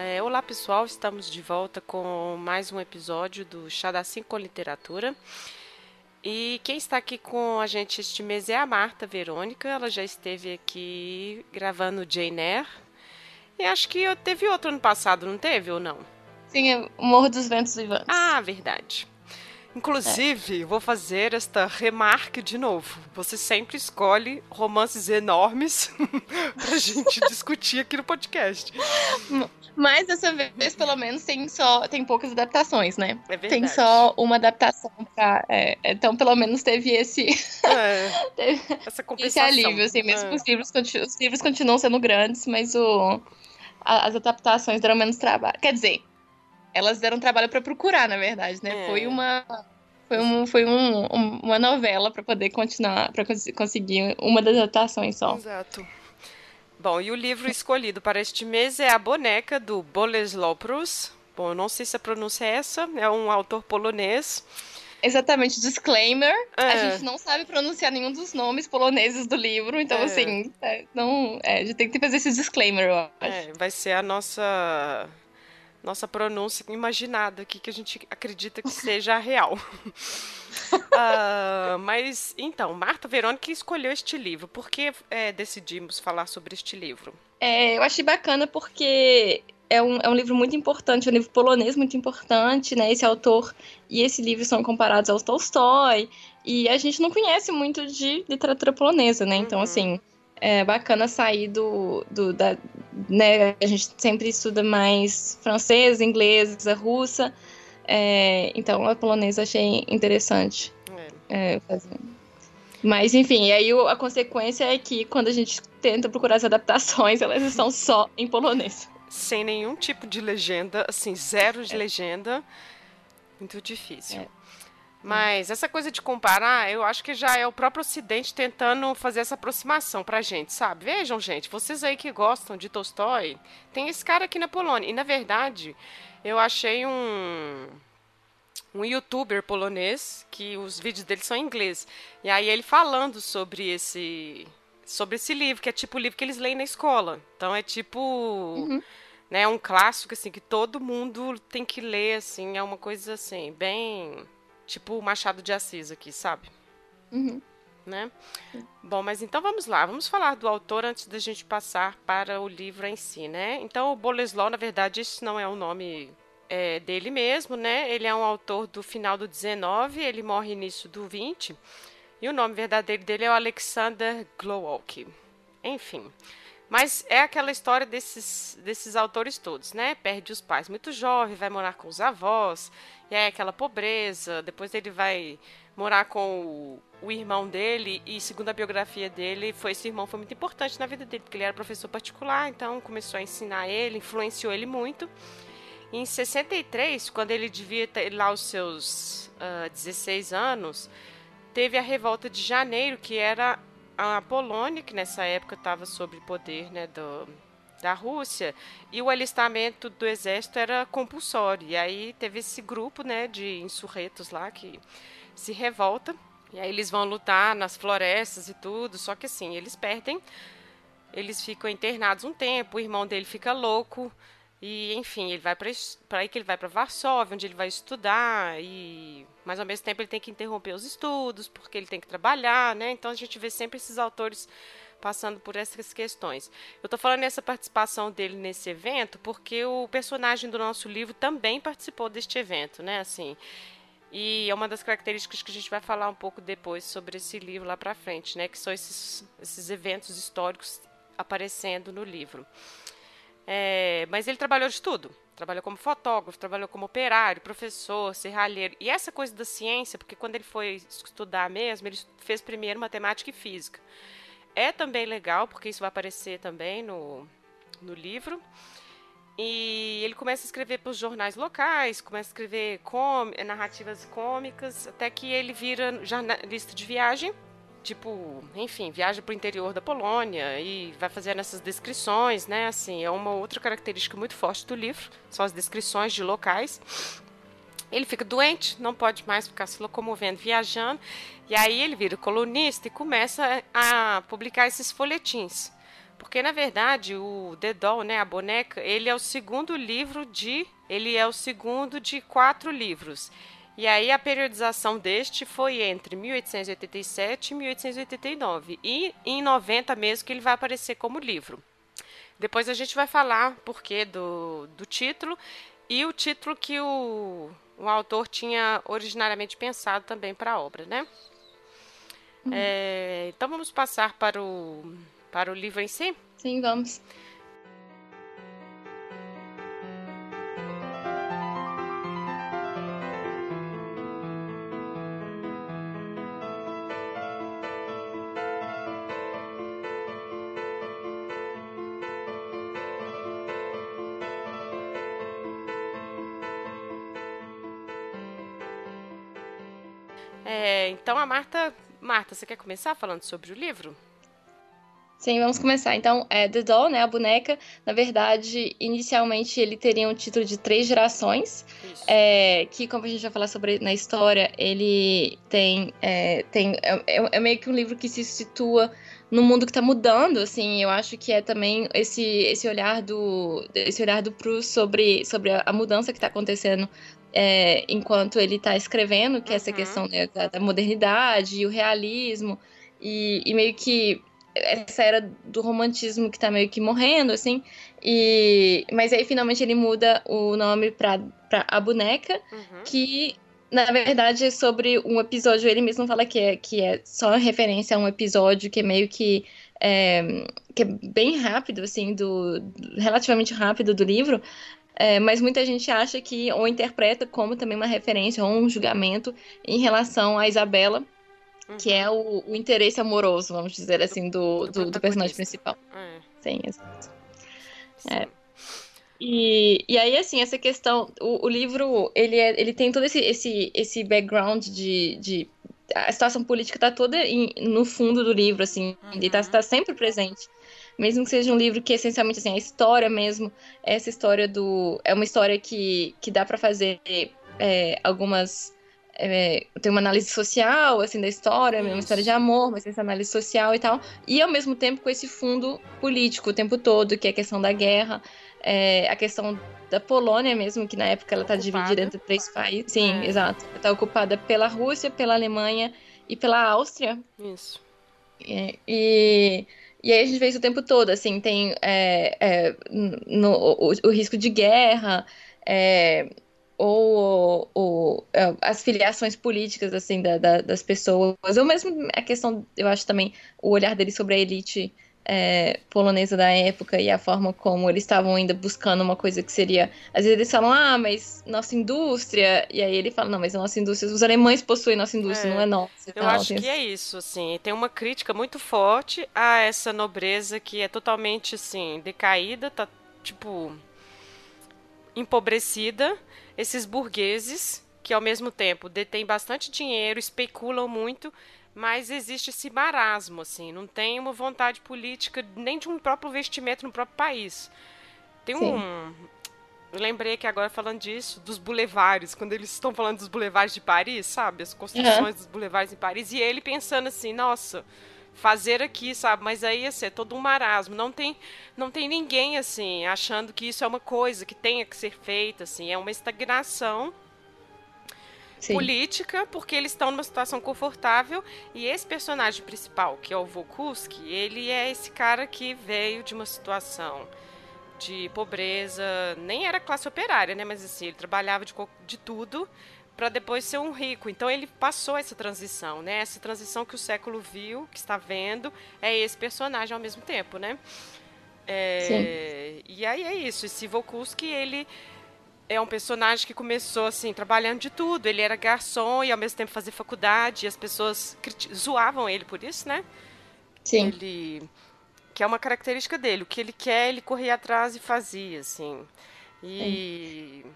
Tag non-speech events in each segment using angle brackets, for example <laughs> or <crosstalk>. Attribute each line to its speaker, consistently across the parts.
Speaker 1: É, olá pessoal, estamos de volta com mais um episódio do Chá da Cinco Literatura. E quem está aqui com a gente este mês é a Marta Verônica. Ela já esteve aqui gravando Jane Eyre. E acho que teve outro ano passado, não teve ou não?
Speaker 2: Sim, é Morro dos Ventos Vivantes.
Speaker 1: Ah, verdade. Inclusive, é. vou fazer esta remarque de novo. Você sempre escolhe romances enormes <laughs> pra gente discutir aqui no podcast.
Speaker 2: Mas dessa vez, pelo menos, tem só tem poucas adaptações, né?
Speaker 1: É verdade.
Speaker 2: Tem só uma adaptação pra. É, então, pelo menos teve esse.
Speaker 1: É, <laughs> teve essa compensação.
Speaker 2: Esse alívio, assim, mesmo é. os livros, os livros continuam sendo grandes, mas o, as adaptações deram menos trabalho. Quer dizer, elas deram trabalho para procurar, na verdade, né? É. Foi uma foi, um, foi um, uma novela para poder continuar, para conseguir uma das adaptações só.
Speaker 1: Exato. Bom, e o livro escolhido para este mês é A Boneca, do Boleslaw Prus. Bom, eu não sei se a pronúncia é essa, é um autor polonês.
Speaker 2: Exatamente, disclaimer. É. A gente não sabe pronunciar nenhum dos nomes poloneses do livro, então, é. assim, é, não, é, a gente tem que fazer esse disclaimer, eu acho.
Speaker 1: É, vai ser a nossa nossa pronúncia imaginada aqui, que a gente acredita que <laughs> seja real. uh, <laughs> mas, então, Marta Verônica escolheu este livro. Por que é, decidimos falar sobre este livro?
Speaker 2: É, eu achei bacana porque é um, é um livro muito importante, é um livro polonês muito importante, né? Esse autor e esse livro são comparados ao Tolstói, e a gente não conhece muito de literatura polonesa, né? Então, uhum. assim, é bacana sair do, do da, né, a gente sempre estuda mais francês, inglês, russa, é, então a polonesa achei interessante é. É, fazer. Mas enfim, aí a consequência é que quando a gente tenta procurar as adaptações, elas <laughs> estão só em polonês.
Speaker 1: Sem nenhum tipo de legenda, assim, zero de é. legenda. Muito difícil. Mas essa coisa de comparar, eu acho que já é o próprio Ocidente tentando fazer essa aproximação pra gente, sabe? Vejam, gente, vocês aí que gostam de Tolstói, tem esse cara aqui na Polônia. E na verdade, eu achei um um youtuber polonês que os vídeos dele são em inglês. E aí ele falando sobre esse sobre esse livro, que é tipo o livro que eles leem na escola. Então é tipo uhum. né, um clássico assim que todo mundo tem que ler assim, é uma coisa assim, bem Tipo o Machado de Assis aqui, sabe?
Speaker 2: Uhum.
Speaker 1: Né? Bom, mas então vamos lá. Vamos falar do autor antes da gente passar para o livro em si, né? Então, o Boleslau, na verdade, esse não é o nome é, dele mesmo, né? Ele é um autor do final do 19, ele morre início do 20. E o nome verdadeiro dele é o Alexander Glowalk. Enfim. Mas é aquela história desses, desses autores todos, né? Perde os pais muito jovem, vai morar com os avós, e é aquela pobreza. Depois ele vai morar com o, o, irmão dele, e segundo a biografia dele, foi esse irmão foi muito importante na vida dele, porque ele era professor particular, então começou a ensinar ele, influenciou ele muito. E em 63, quando ele devia ter lá os seus uh, ah, 16 anos, teve a revolta de janeiro, que era a Polônia, que nessa época estava sob poder né, do, da Rússia, e o alistamento do exército era compulsório. E aí teve esse grupo né, de insurretos lá que se revolta. E aí eles vão lutar nas florestas e tudo, só que assim, eles perdem, eles ficam internados um tempo, o irmão dele fica louco, e, enfim, ele vai para aí que ele vai para Varsóvia, onde ele vai estudar, e mas ao mesmo tempo ele tem que interromper os estudos, porque ele tem que trabalhar, né? Então a gente vê sempre esses autores passando por essas questões. Eu estou falando nessa participação dele nesse evento porque o personagem do nosso livro também participou deste evento, né? Assim, e é uma das características que a gente vai falar um pouco depois sobre esse livro lá para frente, né? Que são esses, esses eventos históricos aparecendo no livro. É, mas ele trabalhou de tudo. Trabalhou como fotógrafo, trabalhou como operário, professor, serralheiro. E essa coisa da ciência, porque quando ele foi estudar mesmo, ele fez primeiro matemática e física. É também legal, porque isso vai aparecer também no, no livro. E ele começa a escrever para os jornais locais, começa a escrever com, narrativas cômicas, até que ele vira jornalista de viagem tipo, enfim, viaja para o interior da Polônia e vai fazendo essas descrições, né? Assim, é uma outra característica muito forte do livro, são as descrições de locais. Ele fica doente, não pode mais ficar se locomovendo, viajando, e aí ele vira colunista e começa a publicar esses folhetins. Porque na verdade o The Doll, né, a boneca, ele é o segundo livro de, ele é o segundo de quatro livros. E aí a periodização deste foi entre 1887 e 1889 e em 90 mesmo que ele vai aparecer como livro. Depois a gente vai falar porquê do, do título e o título que o, o autor tinha originariamente pensado também para a obra, né? Uhum. É, então vamos passar para o, para o livro em si?
Speaker 2: Sim, vamos.
Speaker 1: Marta Marta, você quer começar falando sobre o livro?
Speaker 2: Sim, vamos começar. Então, é The Doll, né, a boneca, na verdade, inicialmente ele teria um título de três gerações, é, que, como a gente vai falar sobre na história, ele tem, é, tem é, é, é meio que um livro que se situa no mundo que está mudando, assim, eu acho que é também esse, esse olhar do esse olhar do Proust sobre, sobre a, a mudança que está acontecendo é, enquanto ele está escrevendo, que é essa uhum. questão né, da, da, modernidade e o realismo, e, e, meio que essa era do romantismo que está meio que morrendo, assim, e, mas aí finalmente ele muda o nome para A Boneca, uhum. que na verdade é sobre um episódio, ele mesmo fala que é, que é só referência a um episódio que é meio que é, que é bem rápido, assim, do, relativamente rápido do livro, é, mas muita gente acha que, ou interpreta como também uma referência ou um julgamento em relação a Isabela, uhum. que é o, o, interesse amoroso, vamos dizer assim, do, do, do personagem principal. É. Sim, exato. É. E, e aí, assim, essa questão, o, o livro, ele, é, ele tem todo esse, esse, esse background de, de a situação política está toda em, no fundo do livro, assim, uhum. ele está tá sempre presente mesmo que seja um livro que essencialmente assim a história mesmo essa história do é uma história que, que dá para fazer é, algumas é, tem uma análise social assim da história Isso. uma história de amor mas essa análise social e tal. E ao mesmo tempo com esse fundo político o tempo todo que é a questão da guerra é, a questão da Polônia mesmo que na época ela está dividida entre três países. Sim é. exato. Está ocupada pela Rússia pela Alemanha e pela Áustria.
Speaker 1: Isso.
Speaker 2: É, e e aí a gente vê isso o tempo todo, assim, tem é, é, no, o, o, risco de guerra, é, ou, ou, é, as filiações políticas, assim, da, da, das pessoas, ou mesmo a questão, eu acho também, o olhar dele sobre a elite é, polonesa da época e a forma como eles estavam ainda buscando uma coisa que seria. Às vezes eles falam, ah, mas nossa indústria. E aí ele fala, não, mas a nossa indústria. Os alemães possuem nossa indústria, é, não é nossa.
Speaker 1: Eu tal, acho que é isso, assim. Tem uma crítica muito forte a essa nobreza que é totalmente, assim, decaída, tá, tipo. empobrecida. Esses burgueses que ao mesmo tempo detêm bastante dinheiro, especulam muito mas existe esse marasmo, assim, não tem uma vontade política nem de um próprio investimento no próprio país. Tem Sim. um. Eu lembrei que agora falando disso, dos bulevares, quando eles estão falando dos bulevares de Paris, sabe? As construções uhum. dos bulevares em Paris, e ele pensando assim, nossa, fazer aqui, sabe? Mas aí assim, é todo um marasmo. Não tem, não tem ninguém assim achando que isso é uma coisa que tenha que ser feita, assim, é uma estagnação Sim. política, porque eles estão numa situação confortável. E esse personagem principal, que é o Vokuski, ele é esse cara que veio de uma situação de pobreza, nem era classe operária, né? Mas assim, ele trabalhava de, de tudo para depois ser um rico. Então ele passou essa transição, né? Essa transição que o século viu, que está vendo, é esse personagem ao mesmo tempo, né? É, e aí é isso. Esse Vokuski, ele é um personagem que começou assim, trabalhando de tudo. Ele era garçom e ao mesmo tempo fazia faculdade, e as pessoas zoavam ele por isso, né?
Speaker 2: Sim.
Speaker 1: Ele que é uma característica dele, o que ele quer, ele corria atrás e fazia, assim. E Sim.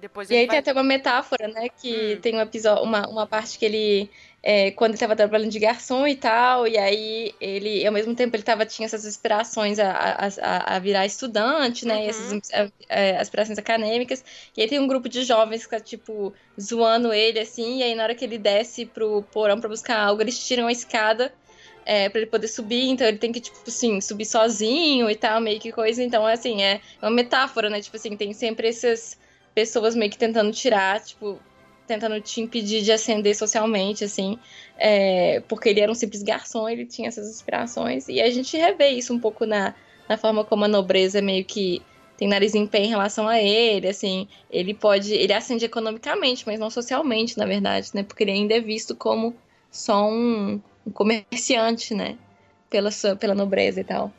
Speaker 1: Depois
Speaker 2: E aí vai... tem até uma metáfora, né, que hum. tem um episódio, uma, uma parte que ele é, quando ele estava trabalhando de garçom e tal, e aí ele, ao mesmo tempo, ele tava, tinha essas aspirações a, a, a virar estudante, né, uhum. e essas a, é, aspirações acadêmicas, e aí tem um grupo de jovens que tá, tipo, zoando ele, assim, e aí na hora que ele desce pro porão para buscar algo, eles tiram a escada é, para ele poder subir, então ele tem que, tipo assim, subir sozinho e tal, meio que coisa. Então, assim, é uma metáfora, né? Tipo assim, tem sempre essas pessoas meio que tentando tirar, tipo, tentando te impedir de ascender socialmente, assim, é, porque ele era um simples garçom, ele tinha essas inspirações, e a gente revê isso um pouco na, na forma como a nobreza meio que tem nariz em pé em relação a ele, assim, ele pode, ele ascende economicamente, mas não socialmente, na verdade, né, porque ele ainda é visto como só um, um comerciante, né, pela, sua, pela nobreza e tal.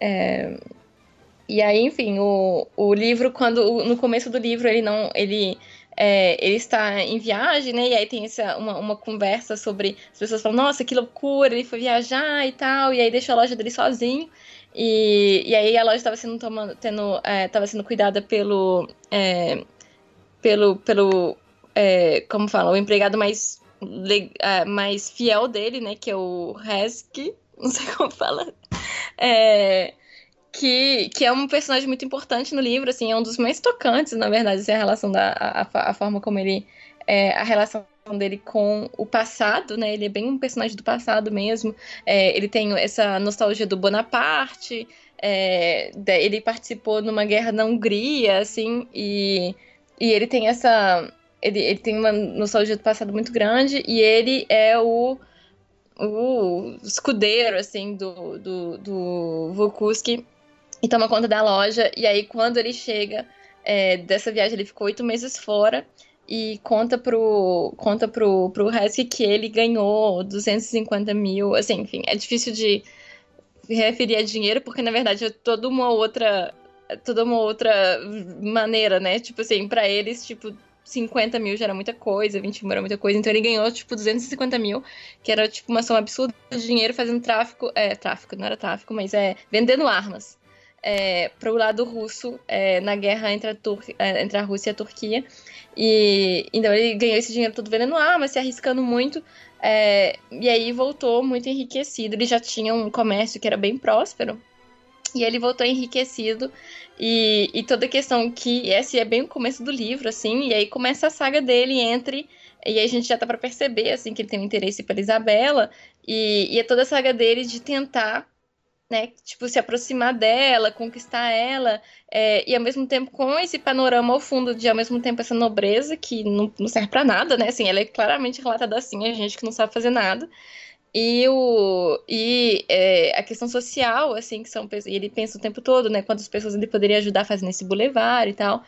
Speaker 2: É, e aí, enfim, o, o livro, quando no começo do livro ele não, ele é, ele está em viagem, né? E aí tem essa, uma, uma conversa sobre. As pessoas falam, nossa, que loucura, ele foi viajar e tal, e aí deixou a loja dele sozinho. E, e aí a loja estava sendo tomando, tendo, é, sendo cuidada pelo. É, pelo. pelo é, como fala? O empregado mais, é, mais fiel dele, né? Que é o Hesky. <laughs> Não sei como fala. É, que, que é um personagem muito importante no livro, assim, é um dos mais tocantes, na verdade, assim, a relação da a, a forma como ele é, a relação dele com o passado, né? Ele é bem um personagem do passado mesmo. É, ele tem essa nostalgia do Bonaparte. É, ele participou numa guerra na Hungria, assim, e, e ele tem essa ele, ele tem uma nostalgia do passado muito grande e ele é o o escudeiro, assim, do, do, do e toma conta da loja. E aí, quando ele chega é, dessa viagem, ele ficou oito meses fora e conta pro, conta pro, pro Husky que ele ganhou 250 mil. Assim, enfim, é difícil de referir a dinheiro, porque na verdade é toda uma outra. Toda uma outra maneira, né? Tipo assim, para eles, tipo, 50 mil já era muita coisa, 20 mil era muita coisa. Então ele ganhou, tipo, 250 mil, que era, tipo, uma soma absurda de dinheiro fazendo tráfico. É, tráfico, não era tráfico, mas é vendendo armas é, para o lado russo é, na guerra entre a, Tur é, entre a Rússia e a Turquia. E então ele ganhou esse dinheiro todo vendendo armas, se arriscando muito. É, e aí voltou muito enriquecido. Ele já tinha um comércio que era bem próspero. E ele voltou enriquecido. E, e toda a questão que esse é bem o começo do livro, assim. E aí começa a saga dele entre e aí a gente já tá para perceber, assim, que ele tem um interesse pela Isabela, e, e é toda a saga dele de tentar né? Tipo, se aproximar dela, conquistar ela, é, e ao mesmo tempo com esse panorama ao fundo de ao mesmo tempo essa nobreza que não, não serve para nada, né? Assim, ela é claramente relatada assim, a gente que não sabe fazer nada. E, o, e é, a questão social, assim, que são e ele pensa o tempo todo, né? Quantas pessoas ele poderia ajudar fazendo esse bulevar e tal.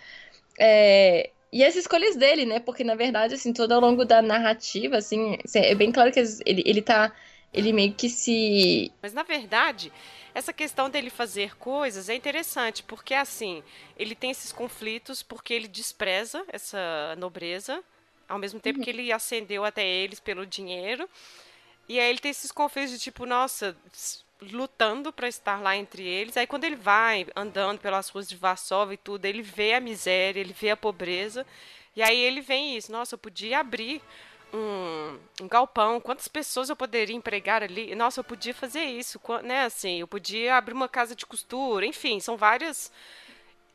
Speaker 2: É, e as escolhas dele, né? Porque, na verdade, assim, todo ao longo da narrativa, assim, é bem claro que ele, ele tá ele meio que se.
Speaker 1: Mas na verdade, essa questão dele fazer coisas é interessante, porque assim, ele tem esses conflitos porque ele despreza essa nobreza, ao mesmo tempo uhum. que ele ascendeu até eles pelo dinheiro. E aí ele tem esses conflitos de tipo, nossa, lutando para estar lá entre eles. Aí quando ele vai andando pelas ruas de Varsóvia e tudo, ele vê a miséria, ele vê a pobreza. E aí ele vem isso, nossa, eu podia abrir um, um, galpão, quantas pessoas eu poderia empregar ali? Nossa, eu podia fazer isso, né? Assim, eu podia abrir uma casa de costura, enfim, são várias.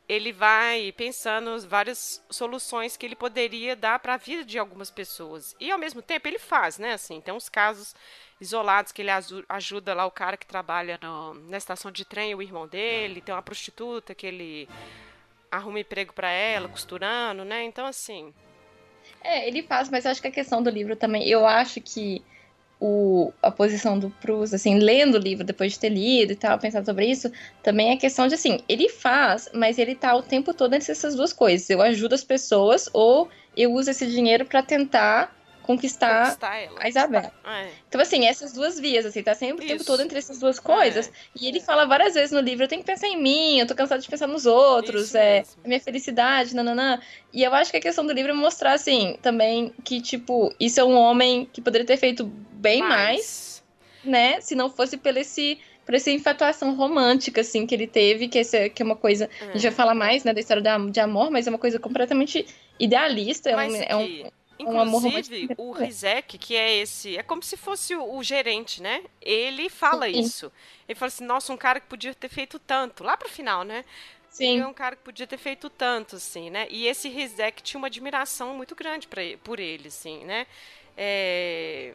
Speaker 1: Ele vai pensando várias soluções que ele poderia dar para a vida de algumas pessoas. E ao mesmo tempo ele faz, né? Assim, tem uns casos isolados que ele ajuda lá o cara que trabalha no, na estação de trem, o irmão dele, tem uma prostituta que ele arruma emprego para ela, costurando, né? Então, assim,
Speaker 2: é, ele faz, mas acho que a questão do livro também, eu acho que o, a posição do Proust, assim, lendo o livro depois de ter lido e tal, pensar sobre isso, também é questão de, assim, ele faz, mas ele tá o tempo todo entre essas duas coisas. Eu ajudo as pessoas ou eu uso esse dinheiro para tentar conquistar, conquistar a Isabel. É. Então, assim, essas duas vias, assim, tá sempre o tempo todo entre essas duas coisas. É. E ele fala várias vezes no livro, eu tenho que pensar em mim, eu tô cansado de pensar nos outros, isso é mesmo. minha felicidade, nananã. E eu acho que a questão do livro é mostrar, assim, também que, tipo, isso é um homem que poderia ter feito bem mais, mais né? Se não fosse pelo esse por essa infatuação romântica, assim, que ele teve, que, esse, que é uma coisa. A gente vai é. falar mais, né, da história de amor, mas é uma coisa completamente idealista. É um, é um,
Speaker 1: Inclusive, um o Rizek, que é esse, é como se fosse o, o gerente, né? Ele fala Sim. isso. Ele fala assim, nossa, um cara que podia ter feito tanto, lá pro final, né? Sim. Ele é um cara que podia ter feito tanto, assim, né? E esse Rizek tinha uma admiração muito grande pra, por ele, assim, né? É...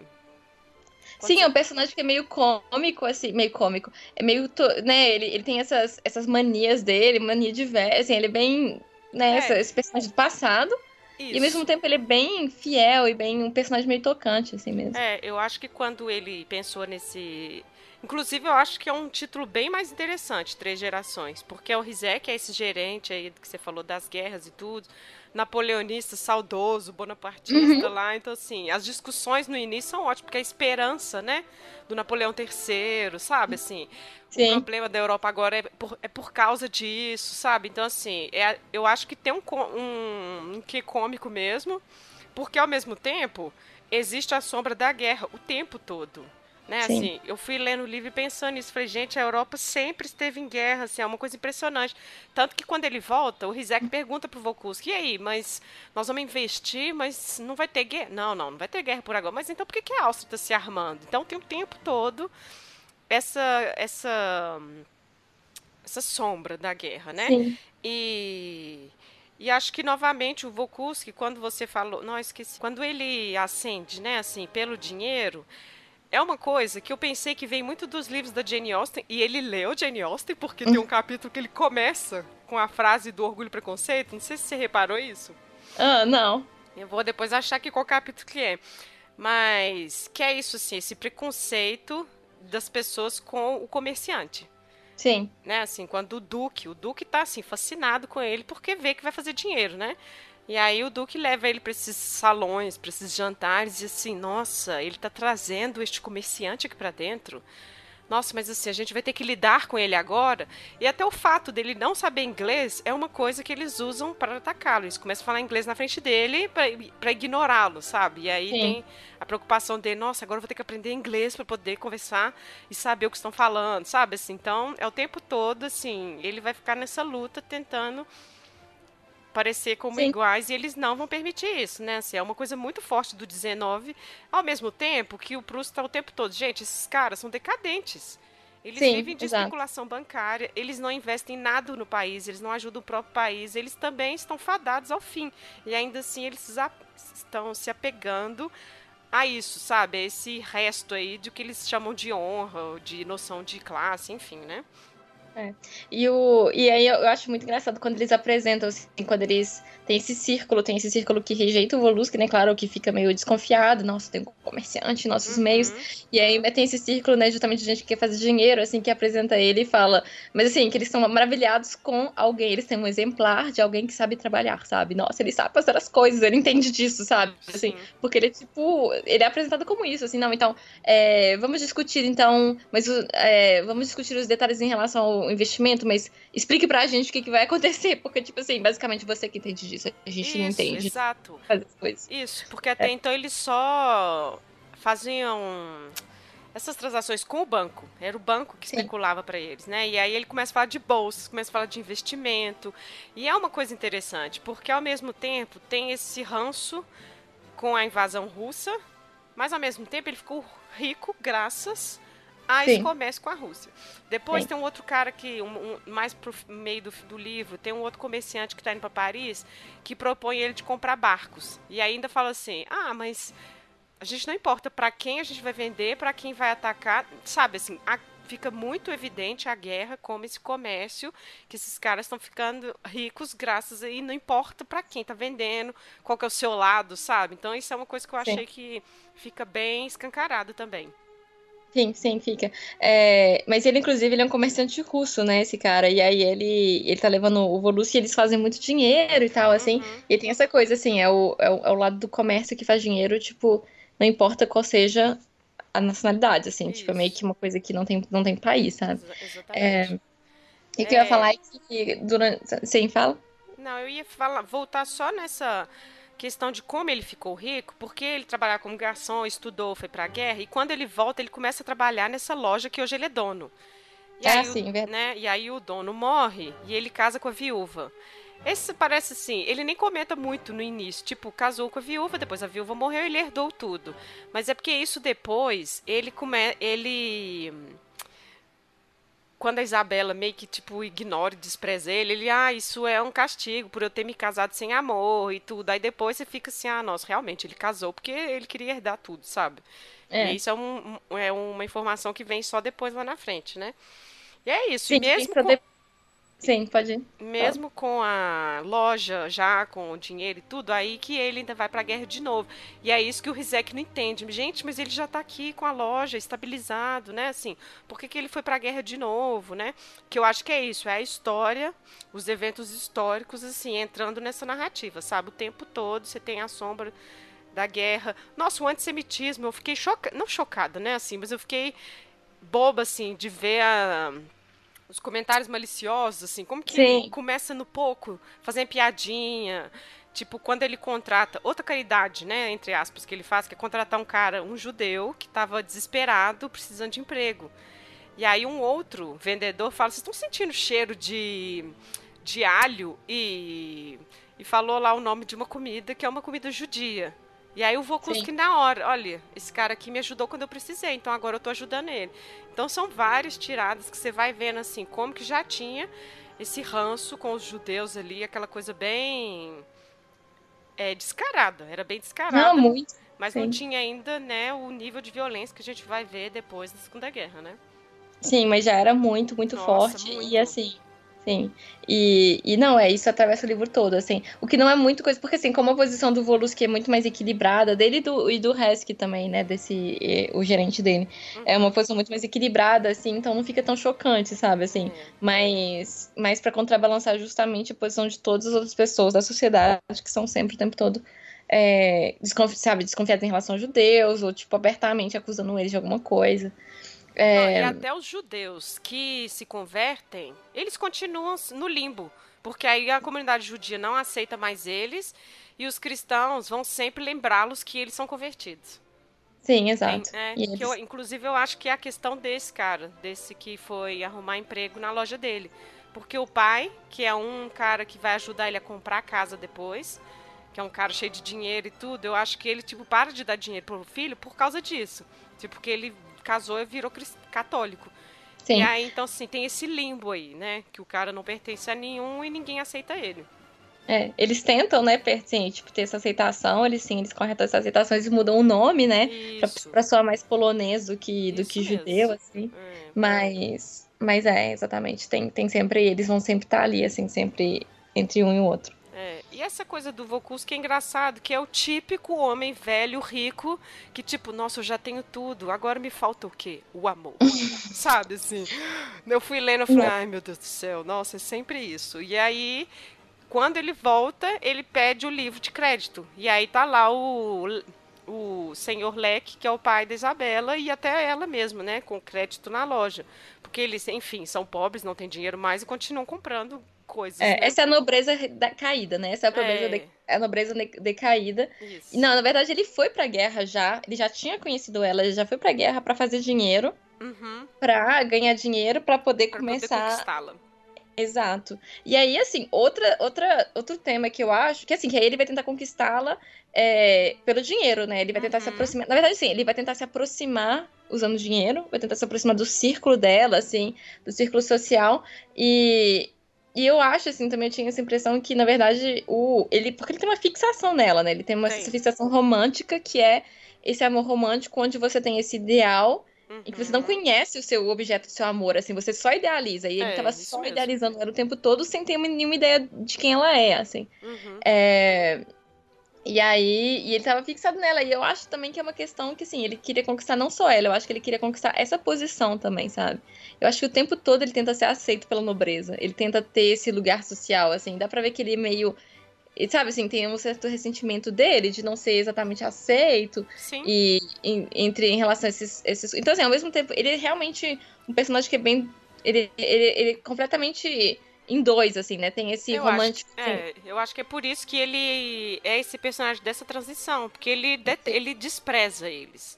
Speaker 2: Sim, é um personagem que é meio cômico, assim, meio cômico. É meio, né, ele, ele tem essas, essas manias dele, mania de velho, assim, ele é bem, né, é. esse personagem do passado. Isso. E ao mesmo tempo ele é bem fiel e bem um personagem meio tocante, assim mesmo.
Speaker 1: É, eu acho que quando ele pensou nesse. Inclusive, eu acho que é um título bem mais interessante, Três Gerações, porque é o Rizek, é esse gerente aí que você falou das guerras e tudo napoleonista saudoso, bonapartista uhum. lá. Então, assim, as discussões no início são ótimas, porque a esperança, né, do Napoleão III, sabe, assim, Sim. o problema da Europa agora é por, é por causa disso, sabe? Então, assim, é, eu acho que tem um, um, um que cômico mesmo, porque ao mesmo tempo existe a sombra da guerra o tempo todo. Né, assim, eu fui lendo o livro e pensando nisso. Falei, gente, a Europa sempre esteve em guerra, assim, é uma coisa impressionante. Tanto que quando ele volta, o Rizek pergunta pro Volkuski, e aí, mas nós vamos investir, mas não vai ter guerra? Não, não, não vai ter guerra por agora. Mas então por que, que a Áustria está se armando? Então tem o tempo todo essa, essa, essa sombra da guerra, né? Sim. E... E acho que novamente o Volkuski, quando você falou, não esqueci, quando ele acende, né, assim, pelo dinheiro, é uma coisa que eu pensei que vem muito dos livros da Jane Austen, e ele leu Jane Austen, porque tem um hum. capítulo que ele começa com a frase do orgulho e preconceito. Não sei se você reparou isso.
Speaker 2: Ah, não.
Speaker 1: Eu vou depois achar aqui qual capítulo que é. Mas que é isso, assim, esse preconceito das pessoas com o comerciante.
Speaker 2: Sim.
Speaker 1: Né, assim, quando o Duque, o Duque tá, assim, fascinado com ele porque vê que vai fazer dinheiro, né? E aí o Duque leva ele para esses salões, para esses jantares e assim, nossa, ele está trazendo este comerciante aqui para dentro. Nossa, mas assim, a gente vai ter que lidar com ele agora. E até o fato dele não saber inglês é uma coisa que eles usam para atacá-lo. Eles começam a falar inglês na frente dele para ignorá-lo, sabe? E aí Sim. tem a preocupação dele, nossa, agora eu vou ter que aprender inglês para poder conversar e saber o que estão falando, sabe? Assim, então, é o tempo todo, assim, ele vai ficar nessa luta tentando parecer como Sim. iguais e eles não vão permitir isso, né? Assim, é uma coisa muito forte do 19, ao mesmo tempo que o Proust está o tempo todo, gente, esses caras são decadentes. Eles Sim, vivem de exato. especulação bancária, eles não investem nada no país, eles não ajudam o próprio país, eles também estão fadados ao fim. E ainda assim eles estão se apegando a isso, sabe? A esse resto aí de que eles chamam de honra, de noção de classe, enfim, né?
Speaker 2: É. E, o, e aí eu acho muito engraçado quando eles apresentam, assim, quando eles tem esse círculo, tem esse círculo que rejeita o Volusky, né? Claro, que fica meio desconfiado, nossa, tem um comerciante nossos uhum. meios. E aí tem esse círculo, né, justamente de gente que quer fazer dinheiro, assim, que apresenta ele e fala. Mas assim, que eles são maravilhados com alguém, eles têm um exemplar de alguém que sabe trabalhar, sabe? Nossa, ele sabe fazer as coisas, ele entende disso, sabe? Assim, porque ele, tipo, ele é apresentado como isso, assim, não, então, é, vamos discutir, então, mas é, vamos discutir os detalhes em relação ao investimento, mas explique pra gente o que, que vai acontecer, porque, tipo assim, basicamente você que entende disso. A gente Isso, não entende.
Speaker 1: Exato. Isso, porque até é. então eles só faziam essas transações com o banco. Era o banco que especulava para eles, né? E aí ele começa a falar de bolsas, começa a falar de investimento. E é uma coisa interessante, porque ao mesmo tempo tem esse ranço com a invasão russa, mas ao mesmo tempo ele ficou rico graças a Sim. esse comércio com a Rússia. Depois Sim. tem um outro cara que, um, um, mais pro meio do, do, livro, tem um outro comerciante que está indo para Paris que propõe ele de comprar barcos. E ainda fala assim: ah, mas a gente não importa para quem a gente vai vender, para quem vai atacar. Sabe, assim, a, fica muito evidente a guerra como esse comércio, que esses caras estão ficando ricos graças a. E não importa para quem está vendendo, qual que é o seu lado, sabe? Então isso é uma coisa que eu achei Sim. que fica bem escancarado também.
Speaker 2: Sim, sim, fica. É, mas ele, inclusive, ele é um comerciante russo, né, esse cara. E aí ele, ele tá levando o Volus e eles fazem muito dinheiro e tal, assim. Uhum. E tem essa coisa, assim, é o, é o, é, o, lado do comércio que faz dinheiro, tipo, não importa qual seja a nacionalidade, assim. Isso. Tipo, é meio que uma coisa que não tem, não tem país, sabe? Exatamente. É, e o que eu ia é. falar é que durante... Sim, fala?
Speaker 1: Não, eu ia falar, voltar só nessa questão de como ele ficou rico, porque ele trabalhava como garçom, estudou, foi para a guerra, e quando ele volta, ele começa a trabalhar nessa loja que hoje ele é dono. E, é aí, assim, o, né, e aí o dono morre e ele casa com a viúva. Esse parece assim, ele nem comenta muito no início, tipo, casou com a viúva, depois a viúva morreu e ele herdou tudo. Mas é porque isso depois, ele come, ele quando a Isabela meio que, tipo, ignora e despreza ele, ele, ah, isso é um castigo por eu ter me casado sem amor e tudo. Aí depois você fica assim, ah, nossa, realmente, ele casou porque ele queria herdar tudo, sabe? É. E isso é, um, é uma informação que vem só depois lá na frente, né? E é isso. Sim, e mesmo com...
Speaker 2: Sim, pode ir.
Speaker 1: Mesmo com a loja já, com o dinheiro e tudo, aí que ele ainda vai pra guerra de novo. E é isso que o Rizek não entende. Gente, mas ele já tá aqui com a loja estabilizado, né? Assim, por que, que ele foi pra guerra de novo, né? Que eu acho que é isso, é a história, os eventos históricos, assim, entrando nessa narrativa, sabe? O tempo todo você tem a sombra da guerra. Nossa, o antissemitismo, eu fiquei chocada, não chocada, né? Assim, mas eu fiquei boba, assim, de ver a os comentários maliciosos, assim, como que Sim. começa no pouco, fazendo piadinha. Tipo, quando ele contrata outra caridade, né, entre aspas, que ele faz, que é contratar um cara, um judeu, que estava desesperado, precisando de emprego. E aí um outro vendedor fala: Vocês estão sentindo cheiro de, de alho? E, e falou lá o nome de uma comida que é uma comida judia. E aí o Vokuski na hora, olha, esse cara aqui me ajudou quando eu precisei, então agora eu tô ajudando ele. Então são várias tiradas que você vai vendo assim, como que já tinha esse ranço com os judeus ali, aquela coisa bem é, descarada, era bem descarada.
Speaker 2: Não, muito.
Speaker 1: Mas Sim. não tinha ainda, né, o nível de violência que a gente vai ver depois da Segunda Guerra, né?
Speaker 2: Sim, mas já era muito, muito Nossa, forte. Muito. E assim, Sim. E, e não, é isso atravessa o livro todo, assim. O que não é muito coisa, porque assim, como a posição do Voluski é muito mais equilibrada, dele e do, e do Hesky também, né, desse, o gerente dele, uhum. é uma posição muito mais equilibrada, assim, então não fica tão chocante, sabe, assim. Uhum. Mas, mas para contrabalançar justamente a posição de todas as outras pessoas da sociedade, que são sempre o tempo todo é, desconfi sabe, desconfiados em relação aos judeus, ou, tipo, abertamente acusando eles de alguma coisa.
Speaker 1: É... e até os judeus que se convertem, eles continuam no limbo. Porque aí a comunidade judia não aceita mais eles e os cristãos vão sempre lembrá-los que eles são convertidos.
Speaker 2: Sim, exato.
Speaker 1: É, é, eles... eu, inclusive, eu acho que é a questão desse cara, desse que foi arrumar emprego na loja dele. Porque o pai, que é um cara que vai ajudar ele a comprar a casa depois, que é um cara cheio de dinheiro e tudo, eu acho que ele, tipo, para de dar dinheiro pro filho por causa disso. Tipo, porque ele casou e virou católico. Sim. E aí, então, assim, tem esse limbo aí, né? Que o cara não pertence a nenhum e ninguém aceita ele.
Speaker 2: É, eles tentam, né, sim, tipo, ter essa aceitação, eles sim, eles corretam essa aceitação, eles mudam o nome, né, pra, pra soar mais polonês do que, do que judeu, assim, é, mas, mas é, exatamente, tem, tem sempre, eles vão sempre estar tá ali, assim, sempre entre um e o outro.
Speaker 1: É, e essa coisa do Vokuski é engraçado, que é o típico homem velho, rico, que tipo, nossa, eu já tenho tudo, agora me falta o quê? O amor. <laughs> Sabe, assim? Eu fui lendo e falei, ai meu Deus do céu, nossa, é sempre isso. E aí, quando ele volta, ele pede o livro de crédito. E aí tá lá o, o senhor Leck, que é o pai da Isabela, e até ela mesma, né, com crédito na loja. Porque eles, enfim, são pobres, não têm dinheiro mais e continuam comprando coisas.
Speaker 2: É, né? Essa é a nobreza caída, né? Essa é a, pobreza é. De, a nobreza decaída. Isso. Não, na verdade, ele foi pra guerra já. Ele já tinha conhecido ela, ele já foi pra guerra para fazer dinheiro. Uhum. Pra ganhar dinheiro para poder pra começar. Poder conquistá-la. Exato. E aí, assim, outra, outra, outro tema que eu acho, que assim, que aí ele vai tentar conquistá-la é, pelo dinheiro, né? Ele vai tentar uhum. se aproximar. Na verdade, sim, ele vai tentar se aproximar usando dinheiro, vai tentar se aproximar do círculo dela, assim, do círculo social. E, e eu acho, assim, também eu tinha essa impressão que, na verdade, o ele. Porque ele tem uma fixação nela, né? Ele tem uma Sim. fixação romântica que é esse amor romântico onde você tem esse ideal uhum. em que você não uhum. conhece o seu objeto do seu amor, assim, você só idealiza. E ele é, tava só mesmo. idealizando ela o tempo todo sem ter nenhuma ideia de quem ela é, assim. Uhum. É, e aí, e ele tava fixado nela. E eu acho também que é uma questão que, assim, ele queria conquistar não só ela, eu acho que ele queria conquistar essa posição também, sabe? Eu acho que o tempo todo ele tenta ser aceito pela nobreza. Ele tenta ter esse lugar social, assim. Dá pra ver que ele é meio. Sabe, assim, tem um certo ressentimento dele de não ser exatamente aceito.
Speaker 1: Sim.
Speaker 2: E em, entre em relação a esses, esses. Então, assim, ao mesmo tempo, ele é realmente um personagem que é bem. Ele, ele, ele é completamente em dois, assim, né? Tem esse eu romântico.
Speaker 1: Acho, é, eu acho que é por isso que ele é esse personagem dessa transição, porque ele, ele despreza eles.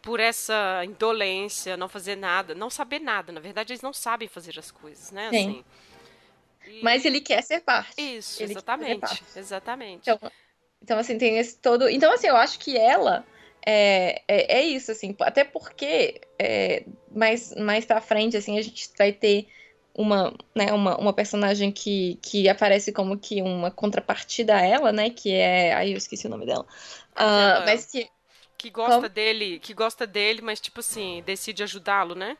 Speaker 1: Por essa indolência, não fazer nada, não saber nada. Na verdade, eles não sabem fazer as coisas, né?
Speaker 2: Sim. Assim. E... Mas ele quer ser parte.
Speaker 1: Isso, ele exatamente. Parte. Exatamente.
Speaker 2: Então, então, assim, tem esse todo. Então, assim, eu acho que ela é, é, é isso, assim, até porque é, mais, mais pra frente, assim, a gente vai ter uma, né, uma, uma personagem que, que aparece como que uma contrapartida a ela, né, que é, aí eu esqueci o nome dela, uh, mas que...
Speaker 1: Que gosta como... dele, que gosta dele, mas, tipo assim, decide ajudá-lo, né?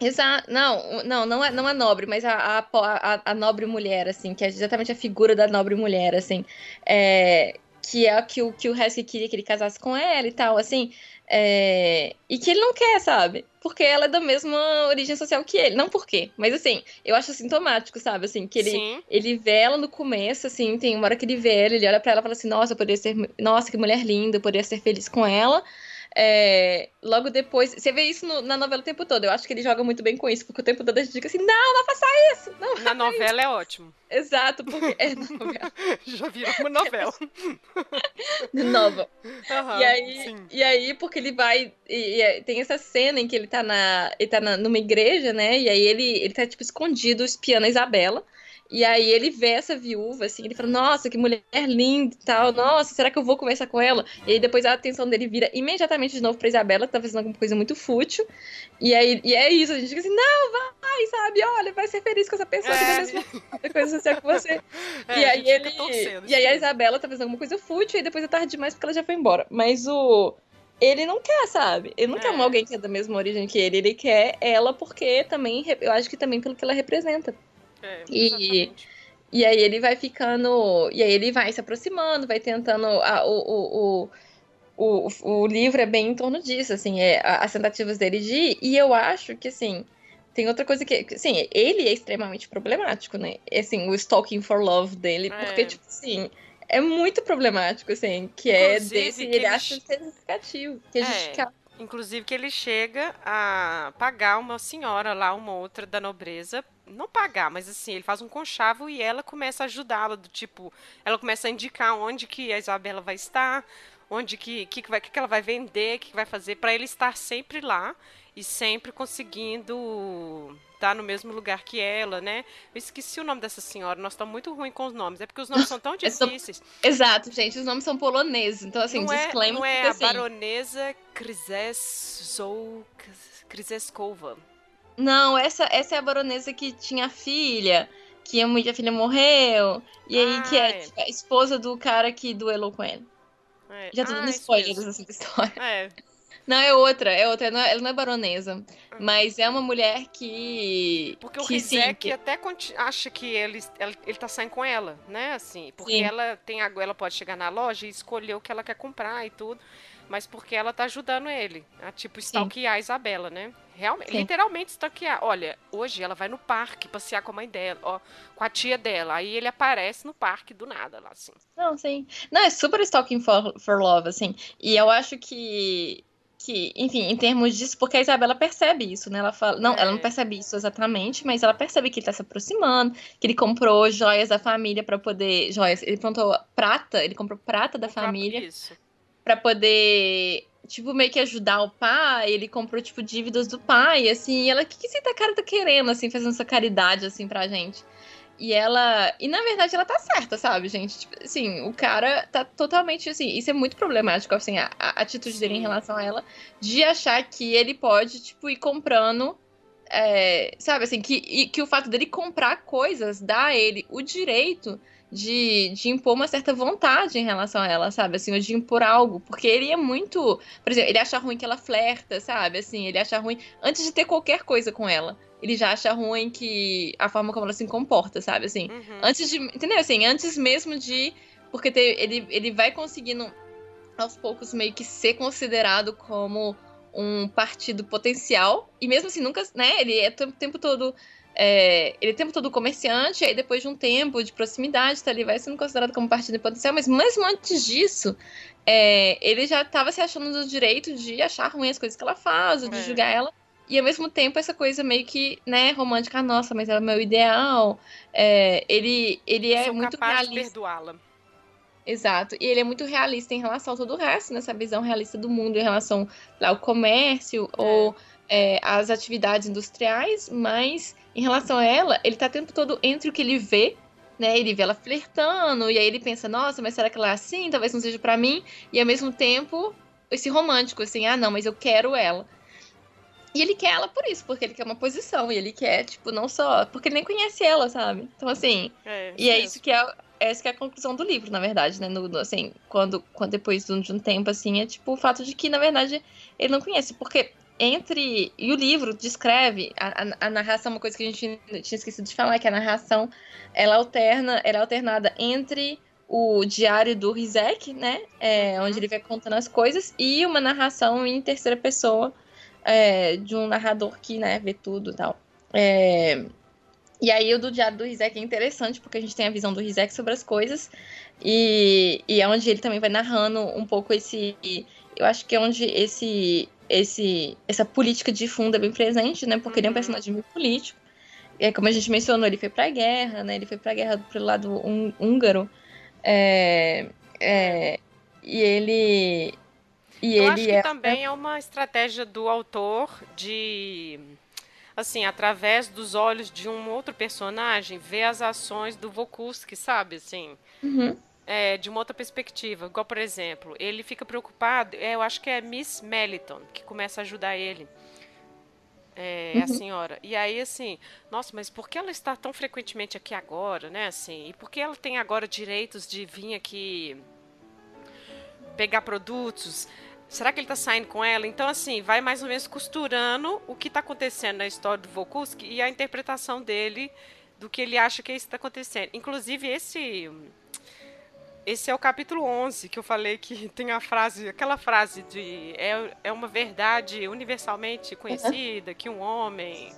Speaker 2: Exato. Não, não, não é, não é nobre, mas a, a, a, a, nobre mulher, assim, que é exatamente a figura da nobre mulher, assim. É, que é que o que o Hesky queria que ele casasse com ela e tal, assim. É... E que ele não quer, sabe? Porque ela é da mesma origem social que ele. Não por quê, mas assim, eu acho sintomático, sabe? Assim, que ele, ele vê ela no começo, assim, tem uma hora que ele vê ela, ele olha pra ela e fala assim, nossa, eu poderia ser. Nossa, que mulher linda, eu poderia ser feliz com ela. É, logo depois, você vê isso no, na novela o tempo todo. Eu acho que ele joga muito bem com isso, porque o tempo todo a gente diz assim: não, não faça isso! Não
Speaker 1: na novela isso. é ótimo.
Speaker 2: Exato, porque é <laughs> novela.
Speaker 1: Já virou uma novela. <laughs>
Speaker 2: Nova. Uhum, e, aí, e aí, porque ele vai. E, e, tem essa cena em que ele tá, na, ele tá na, numa igreja, né? E aí ele, ele tá, tipo, escondido espiando a Isabela. E aí ele vê essa viúva, assim, ele fala, nossa, que mulher linda e tal, nossa, será que eu vou conversar com ela? E aí depois a atenção dele vira imediatamente de novo pra Isabela, que tá fazendo alguma coisa muito fútil. E aí e é isso, a gente fica assim, não, vai, sabe, olha, vai ser feliz com essa pessoa que é. mesma coisa social que você. <laughs> É, e aí ele. E aí a Isabela tá fazendo alguma coisa fútil, e depois é tarde demais porque ela já foi embora. Mas o ele não quer, sabe? Ele não é. quer alguém que é da mesma origem que ele, ele quer ela porque também, eu acho que também pelo que ela representa.
Speaker 1: É, e,
Speaker 2: e aí ele vai ficando. E aí ele vai se aproximando, vai tentando. A, o, o, o, o, o livro é bem em torno disso, assim, é, as tentativas dele de ir. E eu acho que, assim, tem outra coisa que, assim, ele é extremamente problemático, né? Assim, o stalking for love dele, é. porque, tipo assim, é muito problemático, assim, que é Inclusive, é desse, ele, ele acha significativo, que é, é
Speaker 1: Inclusive que ele chega a pagar uma senhora lá, uma outra da nobreza, não pagar, mas assim, ele faz um conchavo e ela começa a ajudá-la, do tipo, ela começa a indicar onde que a Isabela vai estar, onde que que, que, vai, que, que ela vai vender, o que, que vai fazer, para ele estar sempre lá e sempre conseguindo estar no mesmo lugar que ela, né? Eu esqueci o nome dessa senhora, nós estamos muito ruins com os nomes, é porque os nomes são tão <laughs> difíceis.
Speaker 2: Exato, gente, os nomes são poloneses, então assim, não
Speaker 1: é,
Speaker 2: disclaimer.
Speaker 1: Não é a
Speaker 2: assim...
Speaker 1: baronesa Krizeskova.
Speaker 2: Não, essa, essa é a baronesa que tinha filha, que a, a filha morreu, e aí ah, que é, é. a esposa do cara que duelou com ele. É. Já tô dando ah, spoilers assim da história.
Speaker 1: É.
Speaker 2: Não, é outra, é outra. Ela não é baronesa. Uhum. Mas é uma mulher que.
Speaker 1: Porque que, o Rizek sim, até acha que ele, ele tá saindo com ela, né? Assim, porque sim. ela tem ela pode chegar na loja e escolher o que ela quer comprar e tudo. Mas porque ela tá ajudando ele a, tipo, stalkear a Isabela, né? Realmente, Sim. literalmente stalkear. Olha, hoje ela vai no parque passear com a mãe dela, ó, com a tia dela. Aí ele aparece no parque do nada lá, assim.
Speaker 2: Não, sim. Não, é super stalking for, for love, assim. E eu acho que que, enfim, em termos disso, porque a Isabela percebe isso, né? Ela fala, não, é. ela não é. percebe isso exatamente, mas ela percebe que ele tá se aproximando, que ele comprou joias da família para poder, joias, ele comprou prata, ele comprou prata da família para poder tipo, meio que ajudar o pai, ele comprou, tipo, dívidas do pai, assim, e ela, o que, que esse cara tá querendo, assim, fazendo essa caridade, assim, pra gente? E ela. E na verdade ela tá certa, sabe, gente? Tipo, assim, o cara tá totalmente assim. Isso é muito problemático, assim, a, a atitude Sim. dele em relação a ela, de achar que ele pode, tipo, ir comprando. É, sabe, assim, que, que o fato dele comprar coisas dá a ele o direito de, de impor uma certa vontade em relação a ela, sabe? Assim, ou de impor algo. Porque ele é muito. Por exemplo, ele acha ruim que ela flerta, sabe? Assim, ele acha ruim. Antes de ter qualquer coisa com ela ele já acha ruim que a forma como ela se comporta, sabe? Assim, uhum. antes de. Entendeu? Assim, antes mesmo de. Porque ter, ele, ele vai conseguindo, aos poucos, meio que ser considerado como um partido potencial. E mesmo assim, nunca. né? Ele é o tempo todo. É, ele é o tempo todo comerciante, aí depois de um tempo de proximidade, tá, ele vai sendo considerado como partido potencial, mas mesmo antes disso, é, ele já estava se achando no direito de achar ruim as coisas que ela faz, ou de é. julgar ela e ao mesmo tempo, essa coisa meio que, né, romântica, ah, nossa, mas ela é meu ideal. É, ele, ele é muito realista.
Speaker 1: perdoá-la.
Speaker 2: Exato. E ele é muito realista em relação a todo o resto, nessa visão realista do mundo, em relação ao comércio é. ou é, às atividades industriais, mas em relação a ela, ele tá o tempo todo entre o que ele vê, né? Ele vê ela flertando, e aí ele pensa, nossa, mas será que ela é assim? Talvez não seja para mim. E ao mesmo tempo, esse romântico, assim, ah, não, mas eu quero ela. E ele quer ela por isso, porque ele quer uma posição. E ele quer, tipo, não só. Porque ele nem conhece ela, sabe? Então, assim. É, e é isso que é, é, isso que é a conclusão do livro, na verdade, né? No, no, assim, quando, quando depois de um tempo, assim, é tipo o fato de que, na verdade, ele não conhece. Porque entre. E o livro descreve a, a, a, narração, uma coisa que a gente tinha esquecido de falar, que a narração ela alterna, ela é alternada entre o diário do Rizek, né? É, onde ele vai contando as coisas, e uma narração em terceira pessoa é, de um narrador que, né, vê tudo e tal. É, e aí o do diário do Rizek é interessante, porque a gente tem a visão do Rizek sobre as coisas, e, e é onde ele também vai narrando um pouco esse. Eu acho que é onde esse esse, essa política de fundo é bem presente, né? Porque ele é um uhum. personagem muito político. É, como a gente mencionou, ele foi pra guerra, né? Ele foi pra guerra pelo lado húngaro. É, é, e ele.
Speaker 1: E Eu ele acho que é... também é uma estratégia do autor de assim, através dos olhos de um outro personagem, ver as ações do Vokuski, sabe? Assim,
Speaker 2: uhum
Speaker 1: é, de uma outra perspectiva. Igual, por exemplo, ele fica preocupado, é, eu acho que é Miss Meliton que começa a ajudar ele. É, uhum. a senhora. E aí, assim, nossa, mas por que ela está tão frequentemente aqui agora, né? Assim, e por que ela tem agora direitos de vir aqui pegar produtos? Será que ele está saindo com ela? Então, assim, vai mais ou menos costurando o que está acontecendo na história do Vokuski e a interpretação dele do que ele acha que é está acontecendo. Inclusive, esse esse é o capítulo 11 que eu falei que <laughs> tem a frase, aquela frase de é, é uma verdade universalmente conhecida uhum. que um homem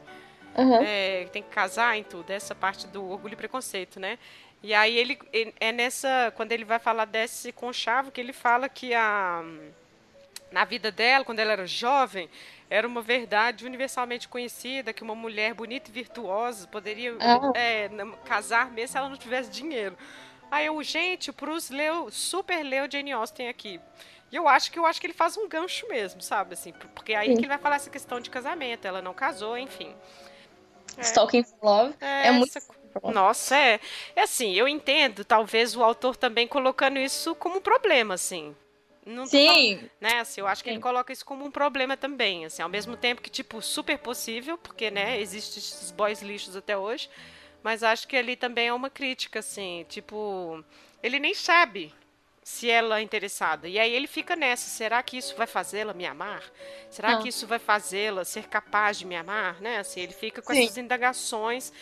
Speaker 1: uhum. é, tem que casar em tudo, essa parte do orgulho e preconceito, né? E aí ele é nessa quando ele vai falar desse conchavo que ele fala que a na vida dela, quando ela era jovem, era uma verdade universalmente conhecida que uma mulher bonita e virtuosa poderia ah. é, casar mesmo se ela não tivesse dinheiro. Aí eu, gente, pros Leo, super Leo Jane Austen aqui. E eu acho que eu acho que ele faz um gancho mesmo, sabe? Assim, porque aí Sim. que ele vai falar essa questão de casamento. Ela não casou, enfim.
Speaker 2: É. Stalking for Love é, é muito.
Speaker 1: Nossa, é. É assim, eu entendo, talvez o autor também colocando isso como um problema, assim.
Speaker 2: Não Sim. Falando,
Speaker 1: né, assim, eu acho que Sim. ele coloca isso como um problema também, assim, ao mesmo tempo que, tipo, super possível, porque, né, existem esses boys lixos até hoje, mas acho que ali também é uma crítica, assim, tipo, ele nem sabe se ela é interessada. E aí ele fica nessa, será que isso vai fazê-la me amar? Será Não. que isso vai fazê-la ser capaz de me amar, né? Assim, ele fica com Sim. essas indagações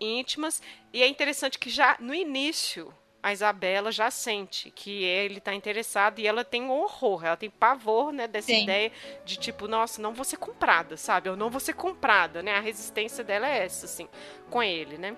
Speaker 1: íntimas e é interessante que já no início a Isabela já sente que ele está interessado e ela tem horror, ela tem pavor, né, dessa Sim. ideia de tipo, nossa, não vou ser comprada, sabe? Eu não vou ser comprada, né? A resistência dela é essa, assim, com ele, né?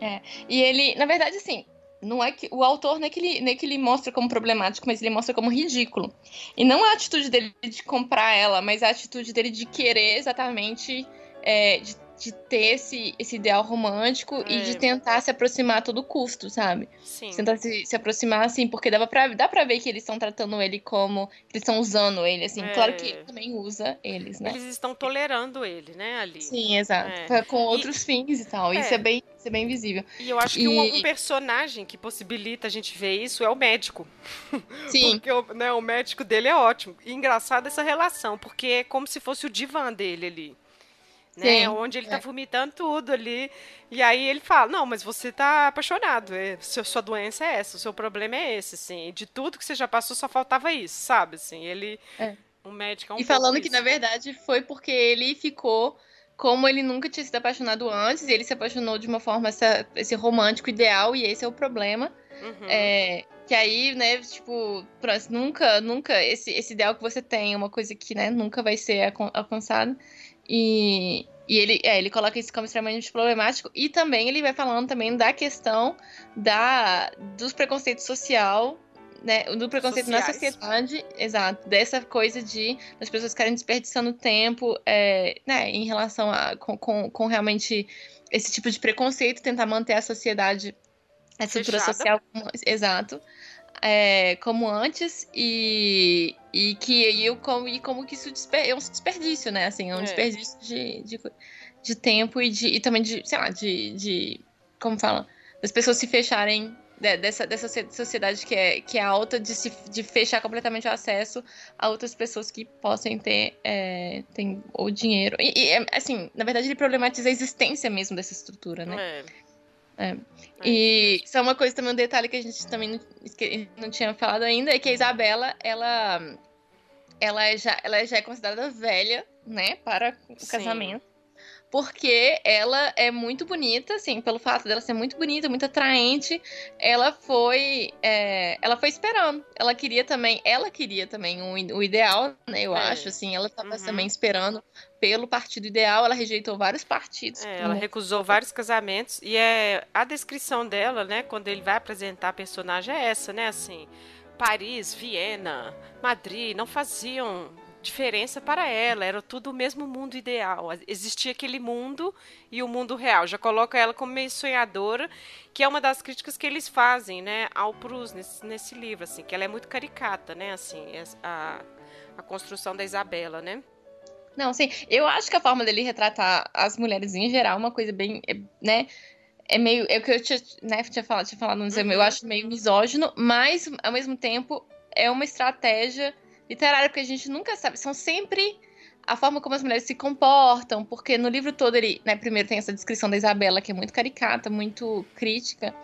Speaker 2: É. E ele, na verdade, assim, não é que o autor não é que, ele, não é que ele mostra como problemático, mas ele mostra como ridículo. E não a atitude dele de comprar ela, mas a atitude dele de querer exatamente é, de de ter esse, esse ideal romântico é. e de é. tentar se aproximar a todo custo, sabe?
Speaker 1: Sim.
Speaker 2: Tentar se, se aproximar, assim, porque dá pra, dá pra ver que eles estão tratando ele como. eles estão usando ele, assim. É. Claro que ele também usa eles, né?
Speaker 1: Eles estão tolerando ele, né, ali.
Speaker 2: Sim, exato. É. Com outros e... fins e tal. Isso é. é bem. Isso é bem visível.
Speaker 1: E eu acho que um, um, personagem que possibilita a gente ver isso é o médico. <laughs>
Speaker 2: Sim.
Speaker 1: porque o, né, o médico dele é ótimo. E engraçado essa relação, porque é como se fosse o divã dele ali né? Sim, Onde ele tá é. vomitando tudo ali. E aí ele fala: Não, mas você tá apaixonado. É, sua doença é essa, o seu problema é esse, assim. De tudo que você já passou, só faltava isso, sabe? Assim, ele. É. Um médico é um
Speaker 2: E falando que, na verdade, foi porque ele ficou. Como ele nunca tinha sido apaixonado antes, ele se apaixonou de uma forma essa, esse romântico ideal, e esse é o problema. Uhum. É, que aí, né, tipo, nunca, nunca, esse, esse ideal que você tem é uma coisa que, né, nunca vai ser alcançada. E, e ele, é, ele coloca isso como extremamente problemático. E também ele vai falando também da questão da, dos preconceitos social, né? Do preconceito Sociais. na sociedade, exato. Dessa coisa de as pessoas ficarem desperdiçando tempo é, né, em relação a com, com, com, realmente esse tipo de preconceito, tentar manter a sociedade, a estrutura social. Exato é, como antes e, e que eu como, e como que isso é um desperdício, né? Assim, é um é. desperdício de, de, de, tempo e, de, e também de, sei lá, de, de. Como fala? Das pessoas se fecharem dessa, dessa sociedade que é, que é alta de, se, de fechar completamente o acesso a outras pessoas que possam ter, é, tem, o dinheiro. E, e, é, assim, na verdade, ele problematiza a existência mesmo dessa estrutura, né? É. É. E só uma coisa também, um detalhe que a gente também não, não tinha falado ainda, é que a Isabela, ela, ela, é já, ela já é considerada velha, né, para o Sim. casamento porque ela é muito bonita, assim, pelo fato dela ser muito bonita, muito atraente, ela foi, é, ela foi esperando. Ela queria também, ela queria também o, o ideal, né? Eu é. acho, assim, ela estava uhum. também esperando pelo partido ideal, ela rejeitou vários partidos.
Speaker 1: É, ela recusou vários casamentos e é a descrição dela, né, quando ele vai apresentar a personagem é essa, né, assim, Paris, Viena, Madrid não faziam diferença para ela, era tudo o mesmo mundo ideal. Existia aquele mundo e o mundo real. Já coloca ela como meio sonhadora, que é uma das críticas que eles fazem, né, ao Proust nesse, nesse livro, assim, que ela é muito caricata, né, assim, a, a construção da Isabela, né?
Speaker 2: Não, sim, eu acho que a forma dele retratar as mulheres em geral é uma coisa bem, né, é meio, é o que eu tinha, né, tinha falado, tinha falado, não sei, uhum. eu acho meio misógino, mas ao mesmo tempo é uma estratégia literária, porque a gente nunca sabe. São sempre a forma como as mulheres se comportam, porque no livro todo ele, né, primeiro tem essa descrição da Isabela, que é muito caricata, muito crítica,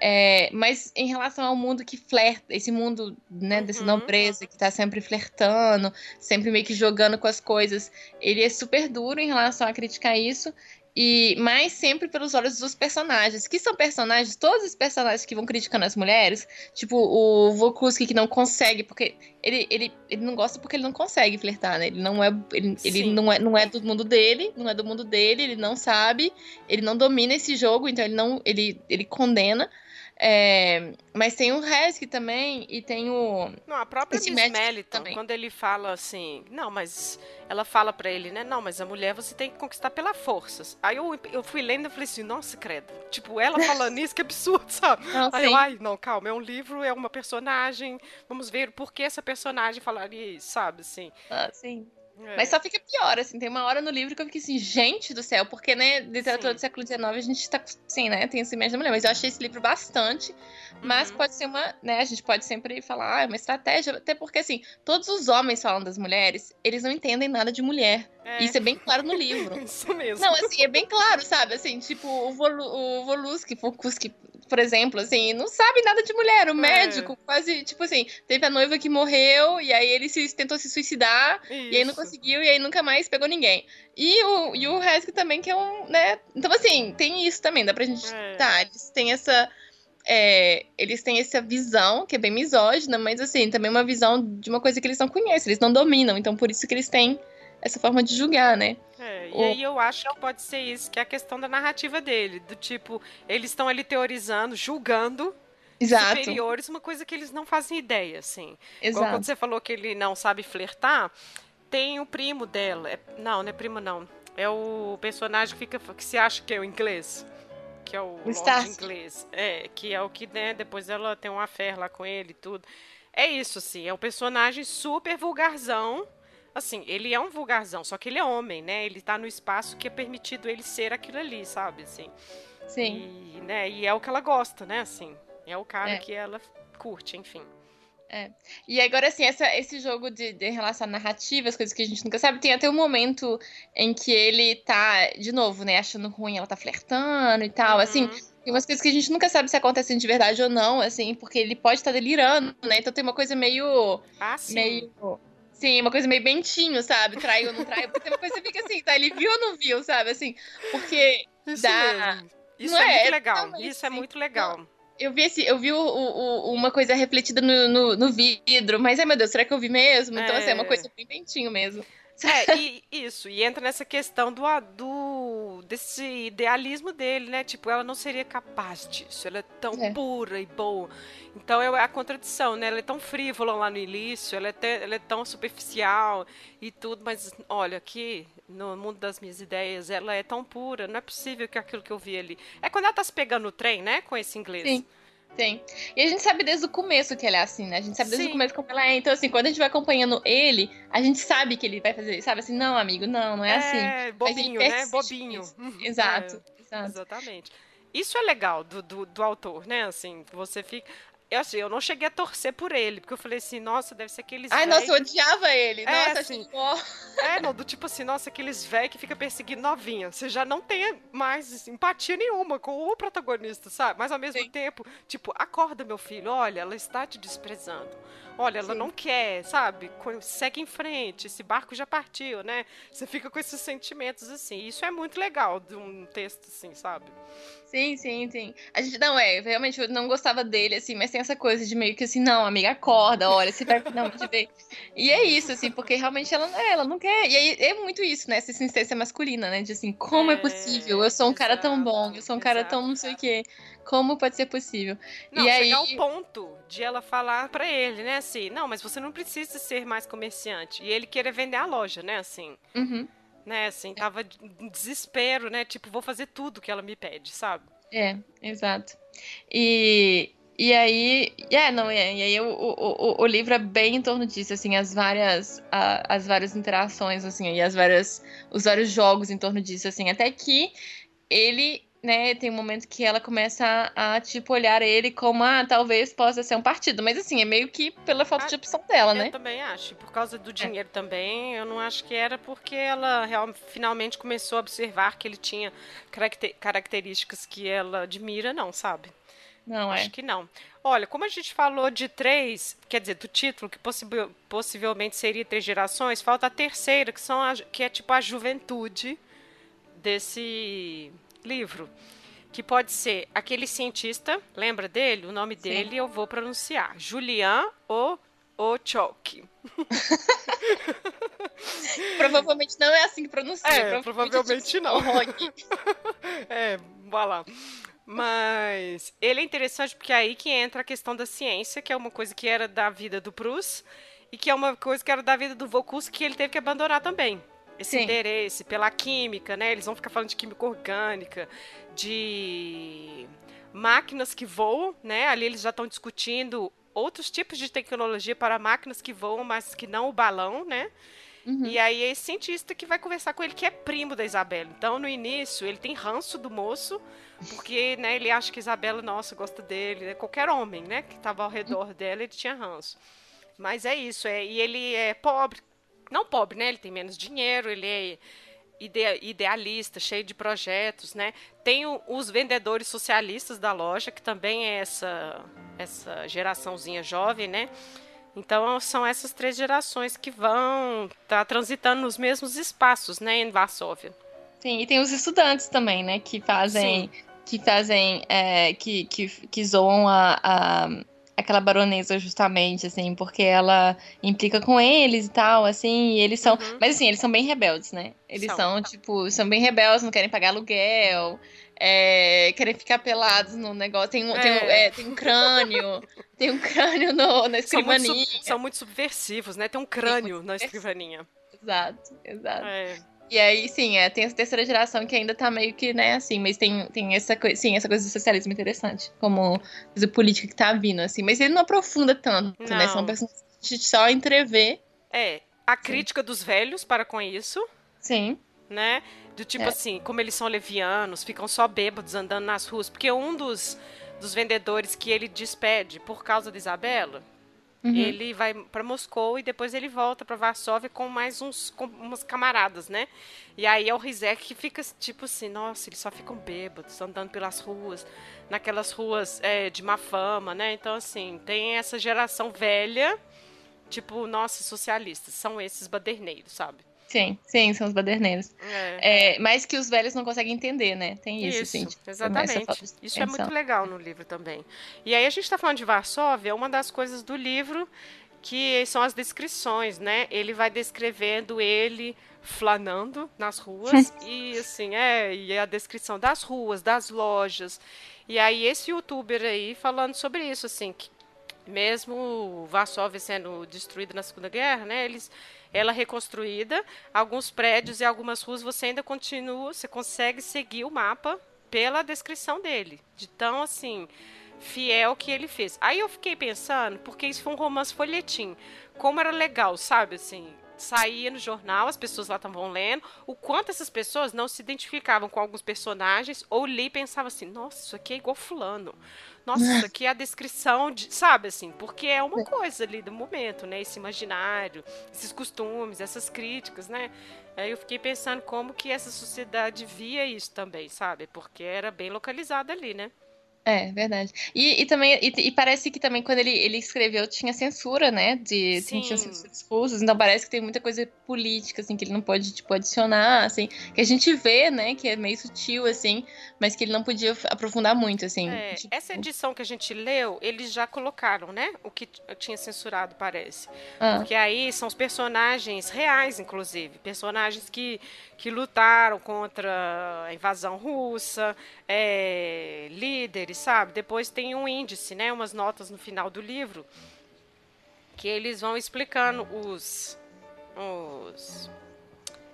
Speaker 2: é, mas em relação ao mundo que flerta, esse mundo, né, dessa uhum. nobreza que tá sempre flertando, sempre meio que jogando com as coisas, ele é super duro em relação a criticar isso, e mais sempre pelos olhos dos personagens, que são personagens, todos os personagens que vão criticando as mulheres, tipo o Vokuski que não consegue, porque ele, ele, ele não gosta porque ele não consegue flertar, né? Ele não é ele, ele não é não é do mundo dele, não é do mundo dele, ele não sabe, ele não domina esse jogo, então ele não ele, ele condena. É, mas tem o Resk também e tem o.
Speaker 1: Não, a própria Miss Meliton, quando ele fala assim. Não, mas. Ela fala para ele, né? Não, mas a mulher você tem que conquistar pela força. Aí eu, eu fui lendo e falei assim, nossa, credo. Tipo, ela falando isso, que absurdo, sabe? <laughs> Não, Aí eu, ai, não, calma, é um livro, é uma personagem. Vamos ver por que essa personagem falaria isso, sabe? Assim.
Speaker 2: Ah, sim. É. Mas só fica pior, assim, tem uma hora no livro que eu fiquei assim, gente do céu, porque, né, literatura Sim. do século XIX a gente tá, sim, né, tem essa imagem da mulher, mas eu achei esse livro bastante, mas uhum. pode ser uma, né, a gente pode sempre falar, ah, é uma estratégia, até porque, assim, todos os homens falam das mulheres, eles não entendem nada de mulher, é. isso é bem claro no livro. <laughs>
Speaker 1: isso mesmo.
Speaker 2: Não, assim, é bem claro, sabe, assim, tipo, o, Vol o Voluski, Volkuski, por exemplo, assim, não sabe nada de mulher. O é. médico quase, tipo assim, teve a noiva que morreu e aí ele se, tentou se suicidar Isso. e aí não conseguiu e aí nunca mais pegou ninguém. E o, e o Hesky também, que é um, né? Então, assim, tem isso também, dá pra gente. É. Tá, eles têm essa. É, eles têm essa visão, que é bem misógina, mas assim, também uma visão de uma coisa que eles não conhecem, eles não dominam, então por isso que eles têm essa forma de julgar, né?
Speaker 1: É, e aí eu acho que pode ser isso, que é a questão da narrativa dele, do tipo, eles estão ali teorizando, julgando Exato. superiores, uma coisa que eles não fazem ideia, assim. Exato. Igual quando você falou que ele não sabe flertar, tem o primo dela, é, não, não é primo não, é o personagem que fica, que se acha que é o inglês, que é o Lord inglês, é, que é o que, né, depois ela tem uma fé lá com ele e tudo. É isso, assim, é um personagem super vulgarzão, Assim, ele é um vulgarzão, só que ele é homem, né? Ele tá no espaço que é permitido ele ser aquilo ali, sabe? Assim.
Speaker 2: Sim.
Speaker 1: E, né, e é o que ela gosta, né? Assim, é o cara é. que ela curte, enfim.
Speaker 2: É. E agora, assim, essa, esse jogo de, de relação narrativa, as coisas que a gente nunca sabe, tem até um momento em que ele tá, de novo, né, achando ruim, ela tá flertando e tal. Assim, uhum. Assim, tem umas coisas que a gente nunca sabe se acontecem de verdade ou não, assim, porque ele pode estar tá delirando, né? Então tem uma coisa meio.
Speaker 1: Ah, sim.
Speaker 2: Meio Sim, uma coisa meio bentinho, sabe? Traiu ou não traiu. Porque tem uma coisa que fica assim, tá? Ele viu ou não viu, sabe? Assim, porque
Speaker 1: Isso dá. Mesmo. Isso é, é, muito legal. Isso é muito legal.
Speaker 2: Eu vi, esse, eu vi o, o, uma coisa refletida no, no, no, vidro, mas ai meu Deus, será que eu vi mesmo? Então, é. assim, é uma coisa bem bentinho mesmo.
Speaker 1: É, e isso, e entra nessa questão do, do desse idealismo dele, né? Tipo, ela não seria capaz disso, ela é tão é. pura e boa. Então é a contradição, né? Ela é tão frívola lá no início, ela é, te, ela é tão superficial e tudo, mas olha, aqui no mundo das minhas ideias, ela é tão pura, não é possível que aquilo que eu vi ali. É quando ela tá se pegando no trem, né? Com esse inglês.
Speaker 2: Sim. Tem. E a gente sabe desde o começo que ele é assim, né? A gente sabe desde Sim. o começo como ela é. Então, assim, quando a gente vai acompanhando ele, a gente sabe que ele vai fazer, sabe? Assim, não, amigo, não, não é, é assim.
Speaker 1: Bobinho, né? Bobinho.
Speaker 2: Exato, <laughs> é,
Speaker 1: exato. Exatamente. isso é legal do, do, do autor, né? Assim, você fica. Eu, assim, eu não cheguei a torcer por ele, porque eu falei assim, nossa, deve ser aqueles.
Speaker 2: Ai, nossa, eu odiava ele. É, nossa, assim,
Speaker 1: É, não, do tipo assim, nossa, aqueles velhos que fica perseguindo novinha. Você já não tem mais empatia nenhuma com o protagonista, sabe? Mas ao mesmo Sim. tempo, tipo, acorda, meu filho, olha, ela está te desprezando. Olha, ela Sim. não quer, sabe? Segue em frente, esse barco já partiu, né? Você fica com esses sentimentos assim. Isso é muito legal de um texto assim, sabe?
Speaker 2: Sim, sim, sim. A gente não é, realmente eu não gostava dele, assim, mas tem essa coisa de meio que assim, não, amiga, acorda, olha, você vai finalmente ver. E é isso, assim, porque realmente ela, ela não quer. E aí é muito isso, né? Essa insistência masculina, né? De assim, como é, é possível? Eu sou um exato, cara tão bom, eu sou um cara tão não sei o quê. Como pode ser possível?
Speaker 1: Não,
Speaker 2: e
Speaker 1: chegar
Speaker 2: aí...
Speaker 1: ao ponto de ela falar para ele, né, assim, não, mas você não precisa ser mais comerciante. E ele querer vender a loja, né, assim.
Speaker 2: Uhum.
Speaker 1: Né, assim, tava em desespero, né, tipo, vou fazer tudo que ela me pede, sabe?
Speaker 2: É, exato. E, e aí, é, não, é, e aí o, o, o, livro é bem em torno disso, assim, as várias, a, as várias interações, assim, e as várias, os vários jogos em torno disso, assim, até que ele né, tem um momento que ela começa a, a, tipo, olhar ele como, ah, talvez possa ser um partido. Mas, assim, é meio que pela falta ah, de opção dela,
Speaker 1: eu
Speaker 2: né?
Speaker 1: Eu também acho. Por causa do dinheiro é. também, eu não acho que era porque ela real, finalmente começou a observar que ele tinha caracter, características que ela admira, não, sabe?
Speaker 2: Não, é.
Speaker 1: Acho que não. Olha, como a gente falou de três, quer dizer, do título, que possibil, possivelmente seria três gerações, falta a terceira, que, são a, que é tipo a juventude desse livro. Que pode ser aquele cientista, lembra dele? O nome Sim. dele eu vou pronunciar. Julian O. Ochok. <laughs>
Speaker 2: provavelmente não é assim que pronuncia.
Speaker 1: É, provavelmente, não. <laughs> é, vai lá. Mas ele é interessante porque é aí que entra a questão da ciência, que é uma coisa que era da vida do Proust e que é uma coisa que era da vida do Vocus que ele teve que abandonar também esse Sim. interesse pela química, né? Eles vão ficar falando de química orgânica, de máquinas que voam, né? Ali eles já estão discutindo outros tipos de tecnologia para máquinas que voam, mas que não o balão, né? Uhum. E aí é esse cientista que vai conversar com ele, que é primo da Isabela. Então, no início, ele tem ranço do moço, porque né, ele acha que Isabela, nossa, gosta dele. Né? Qualquer homem, né, que estava ao redor dela, ele tinha ranço. Mas é isso, é, e ele é pobre, não pobre, né? Ele tem menos dinheiro, ele é idealista, cheio de projetos, né? Tem o, os vendedores socialistas da loja, que também é essa, essa geraçãozinha jovem, né? Então são essas três gerações que vão estar tá transitando nos mesmos espaços, né, em Varsóvia.
Speaker 2: Sim, e tem os estudantes também, né, que fazem, Sim. que fazem, é, que, que, que zoam a, a aquela baronesa justamente, assim, porque ela implica com eles e tal, assim, e eles são. Uhum. Mas assim, eles são bem rebeldes, né? Eles são, são tipo, são bem rebeldes, não querem pagar aluguel. É, querem ficar pelados no negócio. Tem um, é. Tem, um, é, tem um crânio. tem um crânio no, na escrivaninha.
Speaker 1: São muito, são muito subversivos, né? Tem um crânio na escrivaninha.
Speaker 2: Exato, exato. É. E aí, sim, é, tem essa terceira geração que ainda tá meio que, né, assim, mas tem, tem essa coisa, sim, essa coisa do socialismo interessante, como coisa política que tá vindo, assim, mas ele não aprofunda tanto, não. né? São personagens que a gente só entrevê.
Speaker 1: É, a crítica sim. dos velhos para com isso.
Speaker 2: Sim.
Speaker 1: Né? Do tipo é. assim, como eles são levianos, ficam só bêbados andando nas ruas, porque um dos, dos vendedores que ele despede por causa da Isabela Uhum. Ele vai para Moscou e depois ele volta para Varsóvia com mais uns com umas camaradas, né? E aí é o Rizek que fica tipo assim, nossa, eles só ficam bêbados, andando pelas ruas, naquelas ruas é, de má fama, né? Então assim, tem essa geração velha, tipo, nossa, socialistas, são esses baderneiros, sabe?
Speaker 2: Sim, sim, são os baderneiros. É. É, mas que os velhos não conseguem entender, né? Tem isso,
Speaker 1: isso
Speaker 2: sim. Tipo,
Speaker 1: exatamente. Isso é muito legal no livro também. E aí a gente está falando de Varsóvia, uma das coisas do livro que são as descrições, né? Ele vai descrevendo ele flanando nas ruas <laughs> e assim, é, e a descrição das ruas, das lojas. E aí esse youtuber aí falando sobre isso, assim, que mesmo Varsóvia sendo destruída na Segunda Guerra, né? Eles ela reconstruída, alguns prédios e algumas ruas você ainda continua, você consegue seguir o mapa pela descrição dele, de tão assim fiel que ele fez. Aí eu fiquei pensando, porque isso foi um romance folhetim, como era legal, sabe, assim, saía no jornal, as pessoas lá estavam lendo, o quanto essas pessoas não se identificavam com alguns personagens, ou li e pensava assim, nossa, isso aqui é igual fulano. Nossa, isso aqui é a descrição de. Sabe assim? Porque é uma coisa ali do momento, né? Esse imaginário, esses costumes, essas críticas, né? Aí eu fiquei pensando como que essa sociedade via isso também, sabe? Porque era bem localizada ali, né?
Speaker 2: É, verdade. E, e também, e, e, parece que também quando ele, ele escreveu tinha censura, né? De Sim. tinha censura expulsos, então parece que tem muita coisa política, assim, que ele não pode, tipo, adicionar, assim, que a gente vê, né, que é meio sutil, assim, mas que ele não podia aprofundar muito, assim.
Speaker 1: É,
Speaker 2: tipo...
Speaker 1: Essa edição que a gente leu, eles já colocaram, né? O que tinha censurado, parece. Ah. Porque aí são os personagens reais, inclusive. Personagens que, que lutaram contra a invasão russa, é, líderes, sabe? Depois tem um índice, né? Umas notas no final do livro que eles vão explicando os, os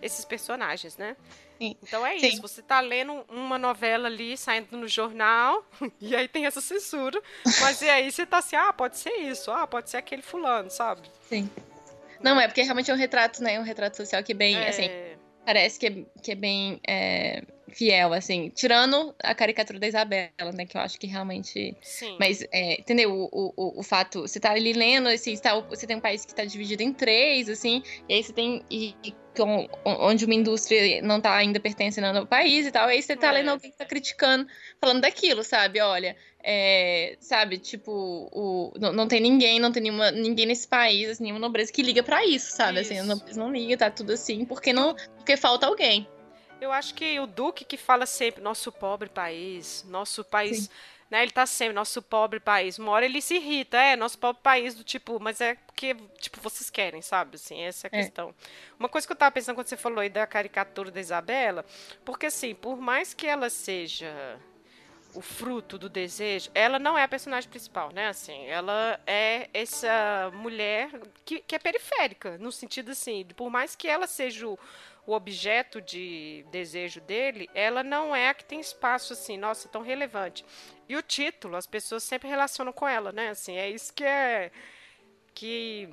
Speaker 1: esses personagens, né? Sim. Então é Sim. isso, você tá lendo uma novela ali, saindo no jornal, <laughs> e aí tem essa censura, mas e aí você tá assim, ah, pode ser isso, ah, pode ser aquele fulano, sabe?
Speaker 2: Sim. Não, é porque realmente é um retrato, né? Um retrato social que bem, é... assim, parece que é, que é bem é, fiel, assim. Tirando a caricatura da Isabela, né? Que eu acho que realmente. Sim. Mas, é, entendeu? O, o, o fato. Você tá ali lendo, assim, você, tá, você tem um país que tá dividido em três, assim, e aí você tem. E, e com, onde uma indústria não tá ainda pertencendo ao país e tal, aí você tá é. lendo alguém que tá criticando, falando daquilo, sabe? Olha. É, sabe, tipo, o, não, não, tem ninguém, não tem nenhuma, ninguém nesse país, assim, nenhuma nobreza que liga para isso, sabe? Isso. Assim, a nobreza não liga, tá tudo assim, porque não, porque falta alguém.
Speaker 1: Eu acho que o Duque que fala sempre, nosso pobre país, nosso país. Sim. Né, ele tá sempre, nosso pobre país. Uma hora ele se irrita, é, nosso pobre país, do tipo, mas é porque, tipo, vocês querem, sabe? Assim, essa é a é. questão. Uma coisa que eu tava pensando quando você falou aí da caricatura da Isabela, porque assim, por mais que ela seja o fruto do desejo, ela não é a personagem principal, né? Assim, ela é essa mulher que, que é periférica, no sentido assim, por mais que ela seja o, o objeto de desejo dele, ela não é a que tem espaço assim, nossa, tão relevante. E o título, as pessoas sempre relacionam com ela, né? Assim, é isso que é que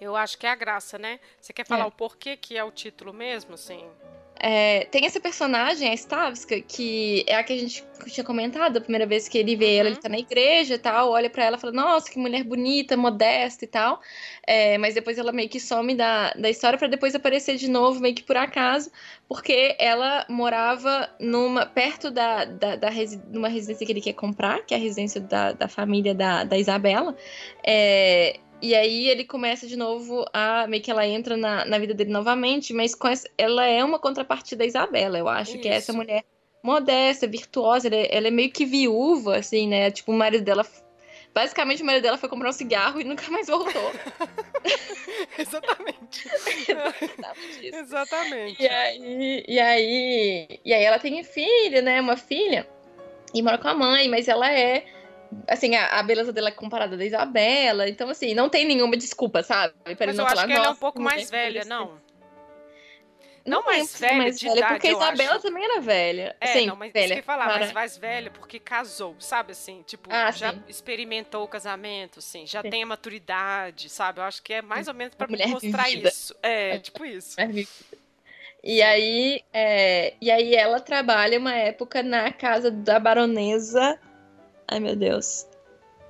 Speaker 1: eu acho que é a graça, né? Você quer falar é. o porquê que é o título mesmo, assim?
Speaker 2: É, tem essa personagem, a Stavska, que é a que a gente tinha comentado a primeira vez que ele vê uhum. ela, ele tá na igreja e tal, olha para ela e fala, nossa, que mulher bonita, modesta e tal. É, mas depois ela meio que some da, da história para depois aparecer de novo, meio que por acaso, porque ela morava numa perto da, da, da resi, numa residência que ele quer comprar, que é a residência da, da família da, da Isabela. É, e aí ele começa de novo a. meio que ela entra na, na vida dele novamente, mas com essa, ela é uma contrapartida da Isabela, eu acho, Isso. que é essa mulher modesta, virtuosa, ela é, ela é, meio que viúva, assim, né? Tipo, o marido dela. Basicamente, o marido dela foi comprar um cigarro e nunca mais voltou. <laughs>
Speaker 1: Exatamente. Exatamente.
Speaker 2: E aí, e aí. E aí ela tem filha, né? Uma filha. E mora com a mãe, mas ela é assim, a, a, beleza dela é comparada da Isabela. Então, assim, não tem nenhuma desculpa, sabe?
Speaker 1: Pra Mas eu acho que ela é um pouco mais velha, não? Não, não mais velha mais velha, idade,
Speaker 2: porque a Isabela acho. também era velha.
Speaker 1: É, Sim, não, mas velha, que falar, para... mas mais velha porque casou, sabe assim? Tipo, ah, já sim. experimentou o casamento, assim, já sim. tem a maturidade, sabe? Eu acho que é mais ou menos para mostrar vivida. isso. É, é, tipo isso.
Speaker 2: E aí, é, e aí ela trabalha uma época na casa da baronesa Ai, meu Deus.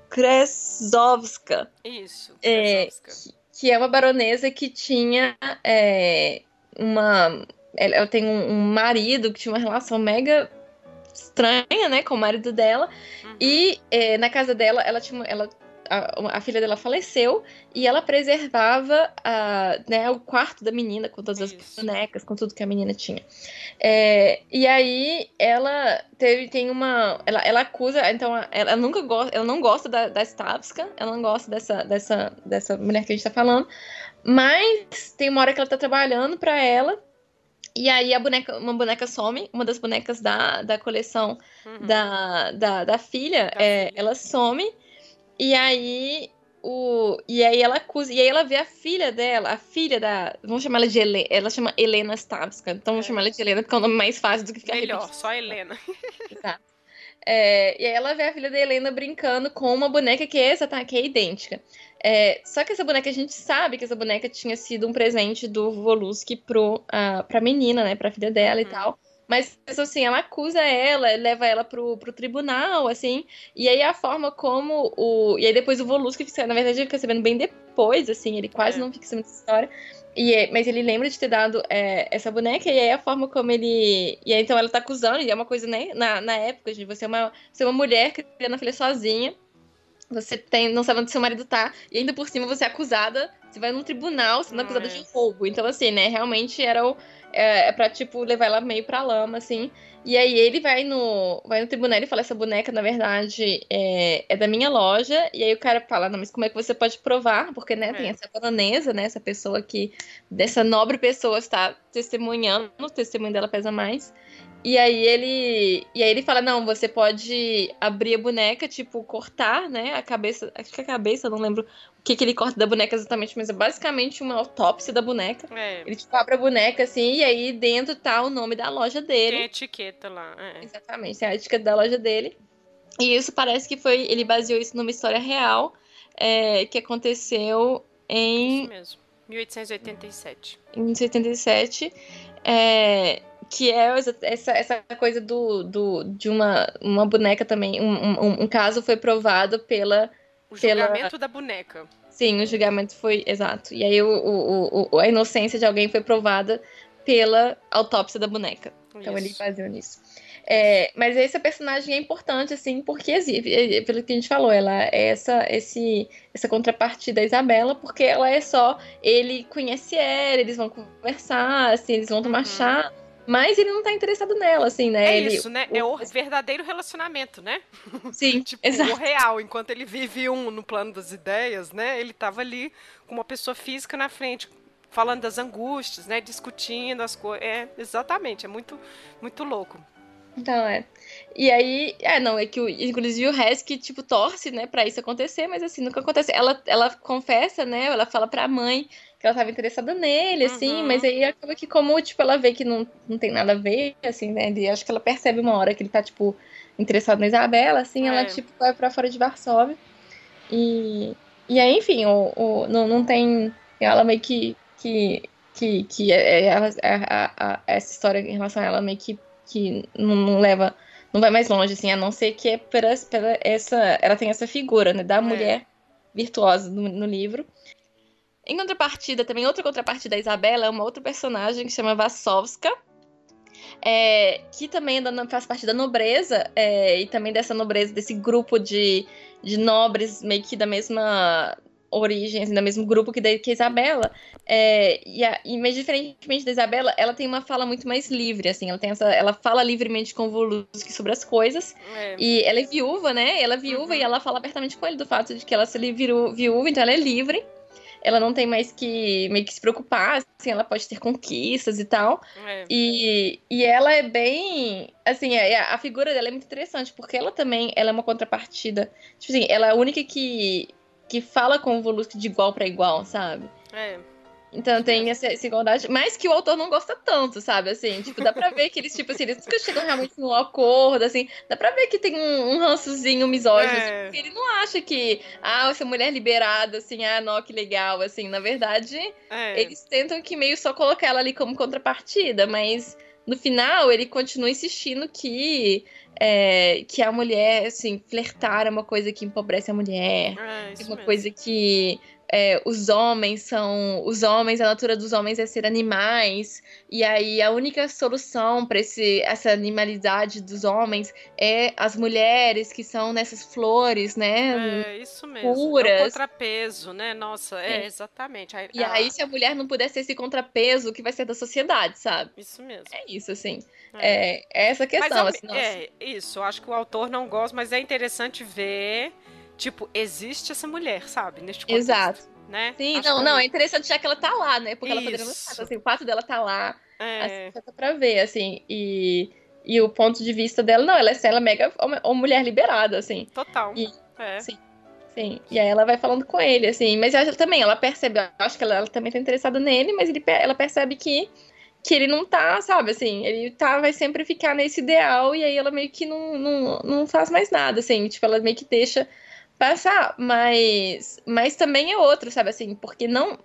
Speaker 2: Kresovska.
Speaker 1: Isso.
Speaker 2: É, que, que, é uma baronesa que tinha é, uma. Ela tem um, um, marido que tinha uma relação mega estranha, né, com o marido dela. Uhum. E é, na casa dela, ela tinha. Ela a, a, filha dela faleceu e ela preservava a, né, o quarto da menina com todas Isso. as bonecas, com tudo que a menina tinha. É, e aí ela teve, tem uma. Ela, ela acusa, então ela nunca gosta, ela não gosta da, da Stavska, ela não gosta dessa, dessa, dessa mulher que a gente tá falando. Mas tem uma hora que ela tá trabalhando para ela e aí a boneca, uma boneca some, uma das bonecas da, da coleção uhum. da, da, da, filha, da é, filha, ela some. E aí o e aí ela acusa, e aí ela vê a filha dela, a filha da, vamos chamar ela de Helena, ela chama Helena Stavska. Então vamos é. chamar ela de Helena porque é o nome mais fácil do que ficar
Speaker 1: Melhor, repetindo. só Helena. <laughs>
Speaker 2: Tá. É, e aí ela vê a filha da Helena brincando com uma boneca que é essa, tá? Que é idêntica. É, só que essa boneca, a gente sabe que essa boneca tinha sido um presente do Voluski pro, uh, pra menina, né? Pra filha dela uhum. e tal. Mas, assim, ela acusa ela, leva ela pro, pro tribunal, assim. E aí a forma como o. E aí depois o Voluski, na verdade, ele fica sabendo bem depois, assim, ele quase é. não fica sabendo dessa história. E, é, mas ele lembra de ter dado é, essa boneca, e aí a forma como ele. E aí então ela tá acusando, e é uma coisa, né? Na, na época, gente, você é uma, você é uma mulher criando a filha sozinha. Você tem, não sabe onde seu marido tá, e ainda por cima você é acusada, você vai num tribunal sendo acusada de roubo. Então, assim, né, realmente era o, é, é pra, tipo, levar ela meio pra lama, assim. E aí ele vai no, vai no tribunal e fala: essa boneca, na verdade, é, é da minha loja. E aí o cara fala: não, mas como é que você pode provar? Porque, né, é. tem essa baronesa, né, essa pessoa que, dessa nobre pessoa está testemunhando, o testemunho dela pesa mais. E aí ele. E aí ele fala: não, você pode abrir a boneca, tipo, cortar, né? A cabeça. Acho que a cabeça, não lembro o que, que ele corta da boneca exatamente, mas é basicamente uma autópsia da boneca. É. Ele tipo, abre a boneca assim, e aí dentro tá o nome da loja dele.
Speaker 1: Tem a etiqueta lá. É.
Speaker 2: Exatamente, tem a etiqueta da loja dele. E isso parece que foi. Ele baseou isso numa história real é, que aconteceu em.
Speaker 1: Isso mesmo. 1887.
Speaker 2: Em 1887. É, que é essa, essa coisa do, do, de uma, uma boneca também. Um, um, um caso foi provado pela.
Speaker 1: O julgamento pela... da boneca.
Speaker 2: Sim, o julgamento foi. Exato. E aí o, o, o, a inocência de alguém foi provada pela autópsia da boneca. Então Isso. ele fazia nisso. É, mas esse personagem é importante, assim, porque, é, pelo que a gente falou, ela é essa, esse, essa contrapartida da Isabela, porque ela é só. Ele conhece ela, eles vão conversar, assim, eles vão tomar uhum. chá mas ele não tá interessado nela, assim, né?
Speaker 1: É
Speaker 2: ele,
Speaker 1: isso, né? O... É o verdadeiro relacionamento, né? <laughs>
Speaker 2: Sim,
Speaker 1: tipo, exato. o real. Enquanto ele vive um no plano das ideias, né? Ele tava ali com uma pessoa física na frente, falando das angústias, né? Discutindo as coisas. É, exatamente. É muito, muito louco.
Speaker 2: Então, é. E aí, é, não, é que o, inclusive o Hesky, tipo, torce, né, pra isso acontecer, mas assim, nunca acontece. Ela, ela confessa, né, ela fala pra mãe que ela tava interessada nele, assim, uhum. mas aí acaba que como, tipo, ela vê que não, não tem nada a ver, assim, né, e acho que ela percebe uma hora que ele tá, tipo, interessado na Isabela, assim, é. ela, tipo, vai pra fora de Varsóvia. E, e aí, enfim, o, o, não, não tem, ela meio que, que, que, que é, é, ela, é, a, a, essa história em relação a ela meio que, que não, não leva não vai mais longe, assim, a não ser que é pela, pela essa. Ela tem essa figura, né, da é. mulher virtuosa no, no, livro. Em contrapartida, também outra contrapartida da Isabela é uma outra personagem que se chama Vassovska, é, que também faz parte da nobreza, é, e também dessa nobreza, desse grupo de, de nobres meio que da mesma origem, assim, do mesmo grupo que, da, que a Isabela. É, e, a, e, mas diferentemente da Isabela, ela tem uma fala muito mais livre, assim, ela tem essa, ela fala livremente com o Voluski sobre as coisas. É. E ela é viúva, né? Ela é viúva uhum. e ela fala abertamente com ele do fato de que ela se virou viúva, então ela é livre ela não tem mais que meio que se preocupar, assim, ela pode ter conquistas e tal. É. E, e ela é bem, assim, a, é, é, a, figura dela é muito interessante, porque ela também, ela é uma contrapartida, tipo assim, ela é a única que, que fala com o Voluski de igual para igual, sabe?
Speaker 1: É.
Speaker 2: Então tem essa, essa, igualdade, mas que o autor não gosta tanto, sabe? Assim, tipo, dá pra ver que eles, tipo assim, eles nunca chegam realmente num acordo, assim, dá pra ver que tem um, um rançozinho misógino, é. tipo, ele não acha que, ah, essa mulher liberada, assim, ah, não, que legal, assim, na verdade, é. eles tentam que meio só colocar ela ali como contrapartida, mas no final ele continua insistindo que é, que a mulher, assim, flertar é uma coisa que empobrece a mulher,
Speaker 1: é,
Speaker 2: é uma
Speaker 1: mesmo.
Speaker 2: coisa que é, os homens são. Os homens, a natureza dos homens é ser animais. E aí a única solução para essa animalidade dos homens é as mulheres que são nessas flores,
Speaker 1: né? É, isso mesmo. Puras. É o contrapeso, né? Nossa, é, é exatamente.
Speaker 2: e ah. aí, se a mulher não puder ser esse contrapeso, o que vai ser da sociedade, sabe?
Speaker 1: Isso mesmo.
Speaker 2: É isso, assim. É, é, é essa questão.
Speaker 1: Mas,
Speaker 2: assim,
Speaker 1: é, isso. Acho que o autor não gosta, mas é interessante ver Tipo, existe essa mulher, sabe? Neste contexto,
Speaker 2: Exato.
Speaker 1: Né?
Speaker 2: Sim, Acho não, não, é interessante já que ela tá lá, né? Porque Isso. ela poderia não assim, o fato dela tá lá, é. assim, pra ver, assim, e, e o ponto de vista dela, não, ela é, ela é mega uma, mulher liberada, assim.
Speaker 1: Total.
Speaker 2: E,
Speaker 1: é.
Speaker 2: Sim. Sim, e aí ela vai falando com ele, assim, mas ela também, ela percebe, eu acho que ela, ela também tá interessada nele, mas ele, ela percebe que que ele não tá, sabe, assim, ele tá, vai sempre ficar nesse ideal e aí ela meio que não, não, não faz mais nada, assim, tipo, ela meio que deixa passar, mas, mas também é outro, sabe, assim, porque não,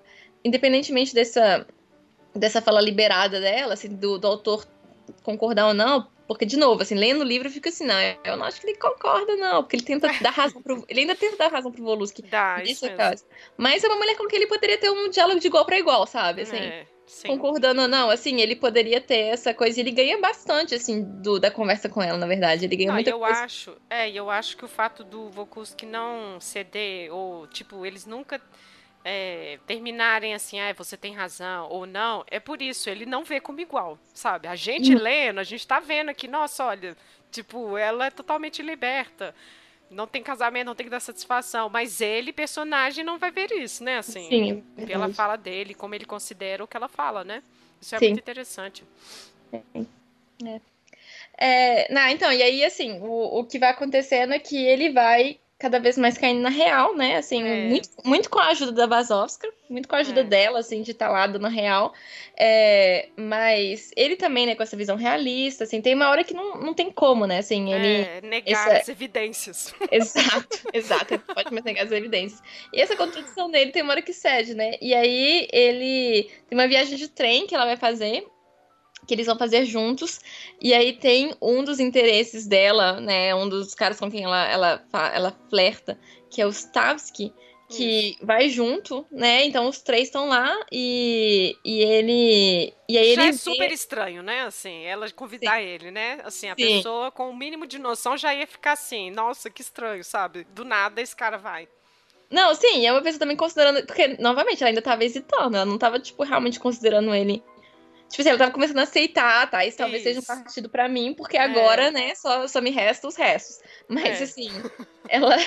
Speaker 2: independentemente dessa, dessa fala liberada dela, assim, do, do autor concordar ou não, porque, de novo, assim, lendo o livro, eu fico assim, não, eu não acho que ele concorda, não, porque ele tenta dar razão pro. Ele ainda tenta dar razão pro Volusky.
Speaker 1: Dá, isso
Speaker 2: caso. Mas é uma mulher com quem ele poderia ter um diálogo de igual para igual, sabe? Assim, é, concordando ou não, assim, ele poderia ter essa coisa. Ele ganha bastante, assim, do, da conversa com ela, na verdade. Ele ganha
Speaker 1: não,
Speaker 2: muita
Speaker 1: eu
Speaker 2: coisa.
Speaker 1: acho, é, eu acho que o fato do Vokusky não ceder, ou, tipo, eles nunca é, terminarem assim, ah, você tem razão ou não, é por isso, ele não vê como igual, sabe? A gente uhum. lendo, a gente tá vendo aqui, nossa, olha, tipo, ela é totalmente liberta. Não tem casamento, não tem que dar satisfação. Mas ele, personagem, não vai ver isso, né? Assim,
Speaker 2: Sim,
Speaker 1: é pela fala dele, como ele considera o que ela fala, né? Isso é Sim. muito interessante.
Speaker 2: É. É, não, então, e aí, assim, o, o que vai acontecendo é que ele vai cada vez mais caindo na real, né? Assim, é. muito, muito com a ajuda da Vazovska, muito com a ajuda é. dela, assim, de estar tá lá dando real. É, mas ele também, né, com essa visão realista, assim, tem uma hora que não, não tem como, né? Assim, ele.
Speaker 1: É, negar essa... as evidências. <laughs>
Speaker 2: Exato, exato. pode mais negar as evidências. E essa contradição dele tem uma hora que cede, né? E aí ele tem uma viagem de trem que ela vai fazer que eles vão fazer juntos. E aí tem um dos interesses dela, né? Um dos caras com quem ela, ela, ela flerta, que é o Stavsky, que Isso. vai junto, né? Então os três estão lá e, e ele. E aí
Speaker 1: já
Speaker 2: ele
Speaker 1: é super estranho, né? Assim, ela convidar Sim. ele, né? Assim, a Sim. pessoa com o mínimo de noção já ia ficar assim, nossa, que estranho, sabe? Do nada esse cara vai.
Speaker 2: Não, sim, é uma pessoa também considerando. Porque, novamente, ela ainda tava hesitando, ela não tava, tipo, realmente considerando ele Tipo assim, ela tava começando a aceitar, tá? Isso talvez Isso. seja um partido para mim, porque é. agora, né, só, só me resta os restos. Mas é. assim, ela,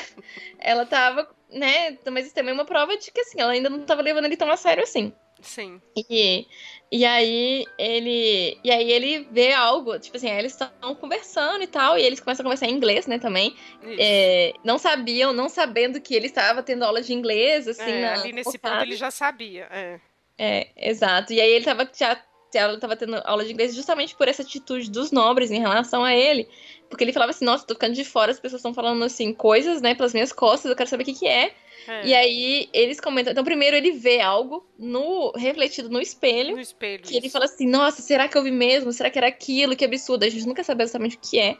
Speaker 2: ela tava, né? Mas isso também é uma prova de que assim, ela ainda não tava levando ele tão a sério assim.
Speaker 1: Sim.
Speaker 2: E, e aí ele. E aí ele vê algo, tipo assim, eles estão conversando e tal, e eles começam a conversar em inglês, né, também. É, não sabiam, não sabendo que ele estava tendo aula de inglês, assim. É,
Speaker 1: ali nesse ponto ele já sabia. É.
Speaker 2: É, exato. E aí ele tava já ela estava tendo aula de inglês justamente por essa atitude dos nobres em relação a ele. Porque ele falava assim, nossa, tô ficando de fora, as pessoas estão falando assim, coisas, né, pelas minhas costas, eu quero saber o que que é. é. E aí eles comentam. Então, primeiro ele vê algo no refletido no espelho.
Speaker 1: No espelho.
Speaker 2: Que isso. ele fala assim, nossa, será que eu vi mesmo? Será que era aquilo? Que absurdo. A gente nunca sabe exatamente o que é.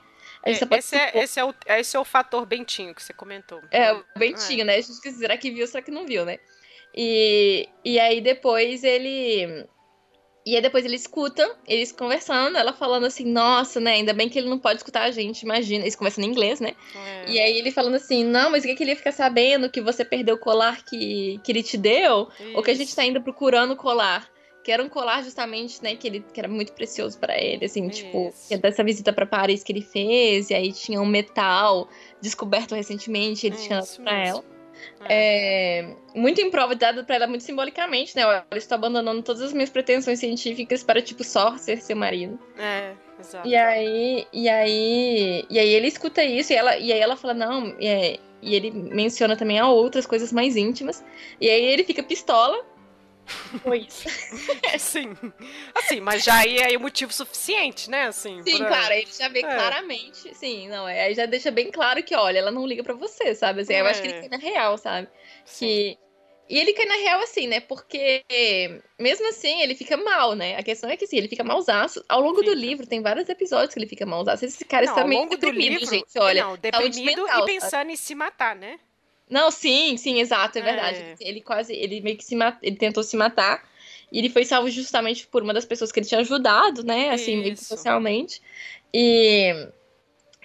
Speaker 1: É, esse, é, esse, é o, esse é o fator Bentinho que você comentou.
Speaker 2: É, o Bentinho, é. né? A gente será que viu, será que não viu, né? E, e aí depois ele e aí depois ele escuta, eles conversando, ela falando assim, nossa, né, ainda bem que ele não pode escutar a gente, imagina. Eles conversando em inglês, né? É. E aí ele falando assim, não, mas o que, que ele ia ficar sabendo que você perdeu o colar que, que ele te deu? Isso. Ou que a gente tá ainda procurando o colar? Que era um colar justamente, né, que, ele, que era muito precioso para ele, assim, tipo, Isso. tipo, dessa visita para Paris que ele fez, e aí tinha um metal descoberto recentemente, ele Isso tinha dado pra ela. É. é, muito improvisado para ela, muito simbolicamente, né? Ela está abandonando todas as minhas pretensões científicas para, tipo, só ser seu marido.
Speaker 1: É, exato.
Speaker 2: E aí, e aí, e aí ele escuta isso e, ela, e aí ela fala, não, é, e ele menciona também a outras coisas mais íntimas. E aí ele fica pistola foi isso. <laughs>
Speaker 1: Sim. Assim, mas já aí é o motivo suficiente, né? Assim,
Speaker 2: sim, pra... claro, ele já vê é. claramente. Sim, não, é, aí já deixa bem claro que, olha, ela não liga para você, sabe? Assim, é. eu acho que ele cai na real, sabe? Sim. Que. E ele cai na real assim, né? Porque mesmo assim ele fica mal, né? A questão é que sim, ele fica malzaço. Ao longo fica. do livro tem vários episódios que ele fica malzaço. Esse cara
Speaker 1: não,
Speaker 2: está meio deprimido, livro, gente. Olha,
Speaker 1: não, deprimido mental, e pensando sabe? em se matar, né?
Speaker 2: Não, sim, sim, exato, é, é. verdade. Ele quase, ele meio que se mat... ele tentou se matar. E ele foi salvo justamente por uma das pessoas que ele tinha ajudado, né? Assim, Isso. meio que socialmente. E,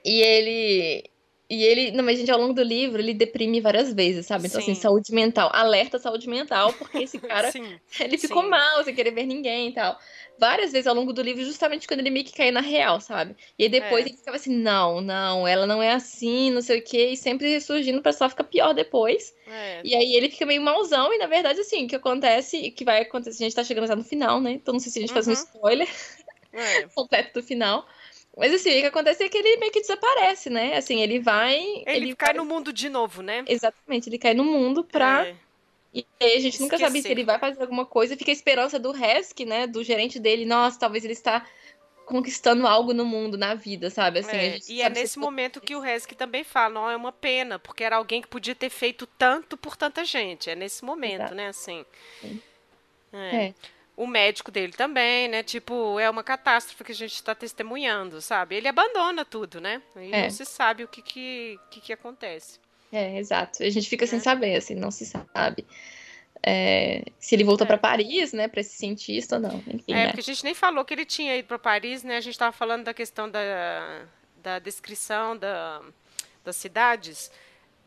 Speaker 2: e ele. E ele, não, mas gente, ao longo do livro, ele deprime várias vezes, sabe? Então, assim, Sim. assim, saúde mental, alerta saúde mental, porque esse <laughs> cara, <laughs> ele ficou Sim. mal, sem querer ver ninguém e tal várias vezes ao longo do livro, justamente quando ele meio que cai na real, sabe? E aí depois é. ele ficava assim, não, não, ela não é assim, não sei o quê, e sempre ressurgindo pra só ficar pior depois. É. E aí ele fica meio mauzão, e na verdade, assim, o que acontece, que vai acontecer, a gente tá chegando já no final, né? Então não sei se a gente uhum. faz um uhum. spoiler é. <laughs> completo do final. Mas assim, o que acontece é que ele meio que desaparece, né? Assim, ele vai.
Speaker 1: Ele, ele cai vai... no mundo de novo, né?
Speaker 2: Exatamente, ele cai no mundo pra. É E aí a gente nunca sabe se ele vai fazer alguma coisa. Fica a esperança do Resk, né? Do gerente dele. Nossa, talvez ele está conquistando algo no mundo, na vida, sabe? Assim,
Speaker 1: é, e é nesse momento que o Resk também fala, não, é uma pena, porque era alguém que podia ter feito tanto por tanta gente. É nesse momento, Exato. né, assim. É. é. O médico dele também, né? Tipo, é uma catástrofe que a gente está testemunhando, sabe? Ele abandona tudo, né? E é. não se sabe o que que, que, que acontece.
Speaker 2: É, exato. A gente fica sem é. saber, assim, não se sabe. É, se ele voltou é. para Paris, né, para esse cientista ou não. Enfim,
Speaker 1: é,
Speaker 2: né?
Speaker 1: porque a gente nem falou que ele tinha ido para Paris, né? A gente estava falando da questão da, da descrição da, das cidades.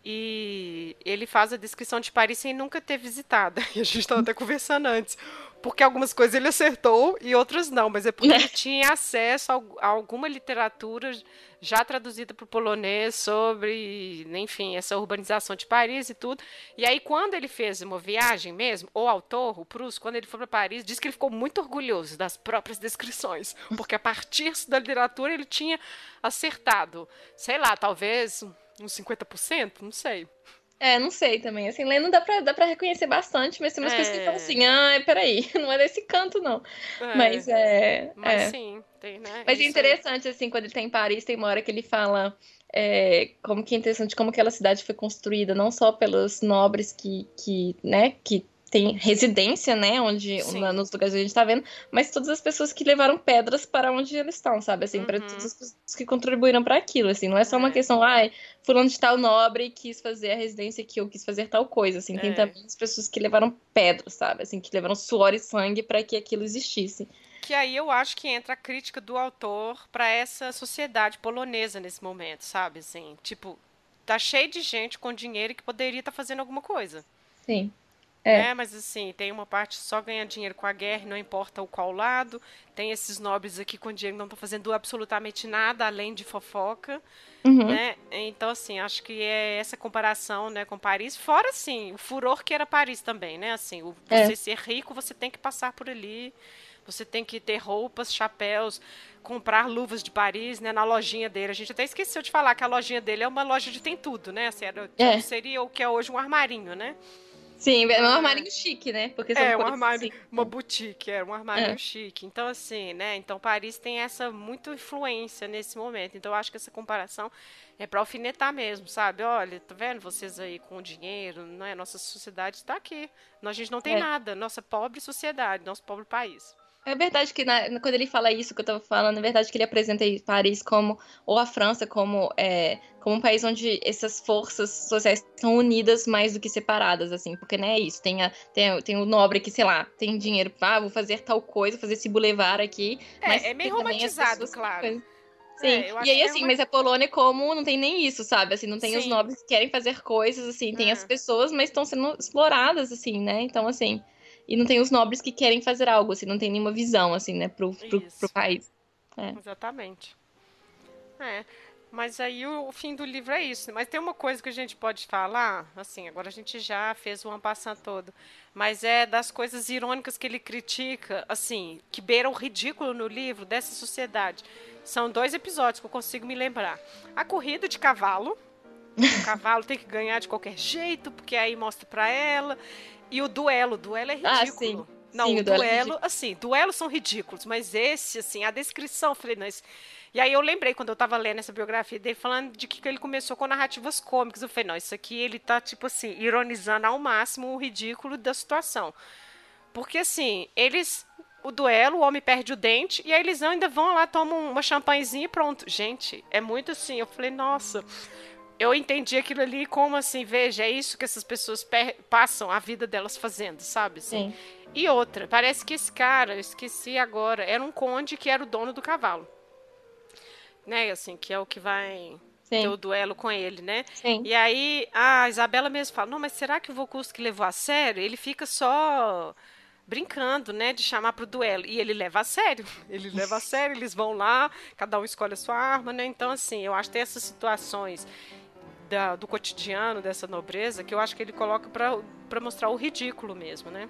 Speaker 1: E ele faz a descrição de Paris sem nunca ter visitado. <laughs> E a gente estava até conversando antes. Porque algumas coisas ele acertou e outras não, mas é porque ele <laughs> tinha acesso a alguma literatura já traduzida para o polonês sobre, enfim, essa urbanização de Paris e tudo. E aí, quando ele fez uma viagem mesmo, o autor, o Proust, quando ele foi para Paris, disse que ele ficou muito orgulhoso das próprias descrições, porque a partir da literatura ele tinha acertado, sei lá, talvez uns 50%, não sei.
Speaker 2: É, não sei também. Assim, lendo dá pra, dá pra reconhecer bastante, mas tem umas é. coisas que falam assim, ah, peraí, <laughs> não é desse canto, não. É. Mas é.
Speaker 1: Mas
Speaker 2: é.
Speaker 1: sim, tem, né?
Speaker 2: Mas é interessante, assim, quando ele tá em Paris, tem uma hora que ele fala. É, como que é interessante como aquela cidade foi construída, não só pelos nobres que, que, né, que tem residência, né, onde na, nos lugares que a gente tá vendo, mas todas as pessoas que levaram pedras para onde eles estão, sabe, assim, uhum. para todas as pessoas que contribuíram para aquilo, assim, não é só uma é. questão, ai, fulano de tal nobre quis fazer a residência aqui ou quis fazer tal coisa, assim, tem é. também as pessoas que levaram pedras, sabe, assim, que levaram suor e sangue para que aquilo existisse.
Speaker 1: Que aí eu acho que entra a crítica do autor para essa sociedade polonesa nesse momento, sabe, assim, tipo, tá cheio de gente com dinheiro que poderia estar tá fazendo alguma coisa.
Speaker 2: Sim.
Speaker 1: É. Né? Mas assim, tem uma parte só ganha dinheiro com a guerra, não importa o qual lado. Tem esses nobres aqui com dinheiro que não estão fazendo absolutamente nada além de fofoca. Uhum. Né? Então, assim, acho que é essa comparação né, com Paris. Fora, assim, o furor que era Paris também, né? Assim, o, é. você ser rico, você tem que passar por ali. Você tem que ter roupas, chapéus, comprar luvas de Paris, né? Na lojinha dele. A gente até esqueceu de falar que a lojinha dele é uma loja de tem tudo, né? Assim, era, é. Seria o que é hoje um armarinho, né?
Speaker 2: Sim, é um armário chique, né?
Speaker 1: Porque é, um armário, assim. uma boutique, é um armário é. chique. Então, assim, né? Então, Paris tem essa muita influência nesse momento. Então, eu acho que essa comparação é para alfinetar mesmo, sabe? Olha, tá vendo vocês aí com dinheiro, não é? Nossa sociedade está aqui. A gente não tem é. nada. Nossa pobre sociedade, nosso pobre país.
Speaker 2: É verdade que na, quando ele fala isso que eu tava falando, é verdade que ele apresenta Paris como, ou a França como, é, como um país onde essas forças sociais estão unidas mais do que separadas, assim, porque não né, é isso. Tem, a, tem, tem o nobre que, sei lá, tem dinheiro, ah, vou fazer tal coisa, fazer esse boulevard aqui.
Speaker 1: É, é meio romantizado, claro.
Speaker 2: Sim, é, e aí assim, é uma... mas a Polônia como não tem nem isso, sabe? Assim, não tem Sim. os nobres que querem fazer coisas, assim, tem as é. pessoas, mas estão sendo exploradas, assim, né? Então, assim, e não tem os nobres que querem fazer algo, assim, não tem nenhuma visão, assim, né, pro, pro, pro país.
Speaker 1: É. Exatamente. É. Mas aí o, o, fim do livro é isso. Mas tem uma coisa que a gente pode falar, assim, agora a gente já fez o ampassant todo, mas é das coisas irônicas que ele critica, assim, que beiram o ridículo no livro dessa sociedade. São dois episódios que eu consigo me lembrar. A corrida de cavalo, o <laughs> cavalo tem que ganhar de qualquer jeito, porque aí mostra para ela. E o duelo, o duelo é ridículo. Ah, sim. Não, sim, o, o duelo, é duelo assim, duelos são ridículos, mas esse, assim, a descrição, eu falei, não, esse... E aí eu lembrei, quando eu tava lendo essa biografia dele, falando de que ele começou com narrativas cômicas. Eu falei, não, isso aqui ele tá, tipo assim, ironizando ao máximo o ridículo da situação. Porque, assim, eles. O duelo, o homem perde o dente, e aí eles ainda vão lá, tomam uma champanhezinha e pronto. Gente, é muito assim. Eu falei, nossa eu entendi aquilo ali como assim, veja, é isso que essas pessoas passam a vida delas fazendo, sabe? Assim. Sim. E outra, parece que esse cara, eu esqueci agora, era um conde que era o dono do cavalo. Né, assim, que é o que vai Sim. ter o duelo com ele, né? Sim. E aí a Isabela mesmo fala: "Não, mas será que o Vokuski levou a sério? Ele fica só brincando, né, de chamar pro duelo. E ele leva a sério. <laughs> Ele leva a sério, eles vão lá, cada um escolhe a sua arma, né? Então, assim, eu acho que tem essas situações da, do cotidiano dessa nobreza que eu acho que ele coloca para mostrar o ridículo mesmo, né?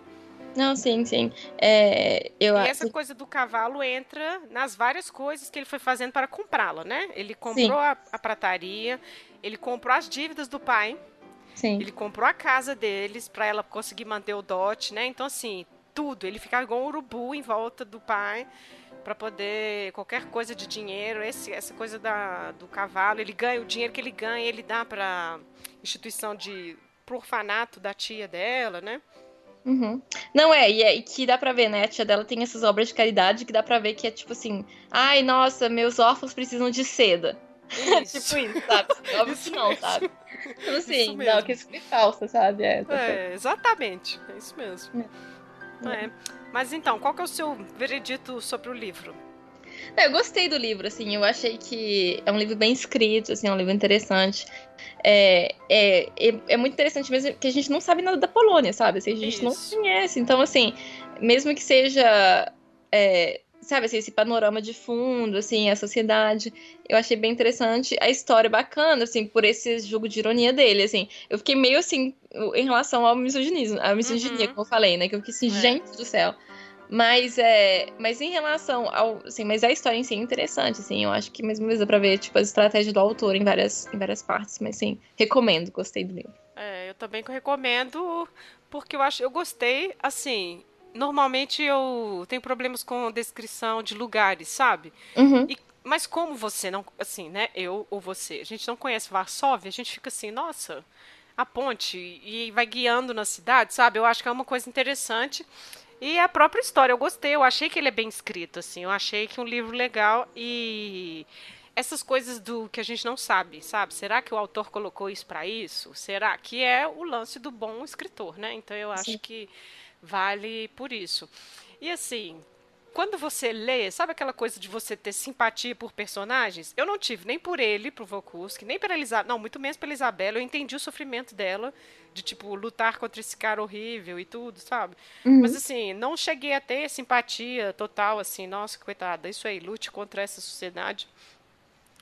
Speaker 2: Não, sim, sim. É, eu
Speaker 1: e essa coisa do cavalo entra nas várias coisas que ele foi fazendo para comprá-la, né? Ele comprou a, a, prataria, ele comprou as dívidas do pai,
Speaker 2: Sim.
Speaker 1: Ele comprou a casa deles para ela conseguir manter o dote, né? Então, assim, tudo. Ele ficava igual um urubu em volta do pai para poder qualquer coisa de dinheiro, esse, essa coisa da, do cavalo, ele ganha o dinheiro que ele ganha, ele dá para instituição de pro orfanato da tia dela, né?
Speaker 2: Uhum. Não, é e, é, e que dá pra ver, né? A tia dela tem essas obras de caridade que dá pra ver que é tipo assim, ai, nossa, meus órfãos precisam de seda. <laughs>
Speaker 1: Isso.
Speaker 2: tipo isso, sabe? Óbvio que não, sabe? Tipo assim, não, que isso foi falsa, sabe? É,
Speaker 1: é, exatamente. É isso mesmo. É. Mas então, qual que é o seu veredito sobre o livro?
Speaker 2: Eu gostei do livro, assim, eu achei que é um livro bem escrito, assim, é um livro interessante. É, é, é, é muito interessante mesmo que a gente não sabe nada da Polônia, sabe? Assim, a gente Isso. não conhece. Então, assim, mesmo que seja. É, sabe, assim, esse panorama de fundo, assim, a sociedade, eu achei bem interessante. A história bacana, assim, por esse jogo de ironia dele, assim. Eu fiquei meio, assim, em relação ao misoginismo, a misoginia, uhum. como eu falei, né? Que eu fiquei assim, é. gente do céu. Mas é, mas em relação ao, assim, mas a história em si é interessante, assim, eu acho que mesmo dá para ver tipo a estratégia do autor em várias em várias partes, mas sim, recomendo, gostei do livro.
Speaker 1: É, eu também recomendo porque eu acho, eu gostei, assim, normalmente eu tenho problemas com descrição de lugares, sabe?
Speaker 2: Uhum.
Speaker 1: E, mas como você não, assim, né, eu ou você, a gente não conhece Varsóvia, a gente fica assim, nossa, a ponte e vai guiando na cidade, sabe? Eu acho que é uma coisa interessante. E a própria história, eu gostei, eu achei que ele é bem escrito, assim, eu achei que é um livro legal e essas coisas do que a gente não sabe, sabe? Será que o autor colocou isso para isso? Será que é o lance do bom escritor, né? Então eu acho Sim. que vale por isso. E assim, quando você lê, sabe aquela coisa de você ter simpatia por personagens? Eu não tive nem por ele, pro Vokuski, nem pela Elizabeth, não, muito menos pela Isabela. Eu entendi o sofrimento dela, de tipo, lutar contra esse cara horrível e tudo, sabe? Uhum. Mas assim, não cheguei a ter simpatia total, assim, nossa, coitada, isso aí, lute contra essa sociedade.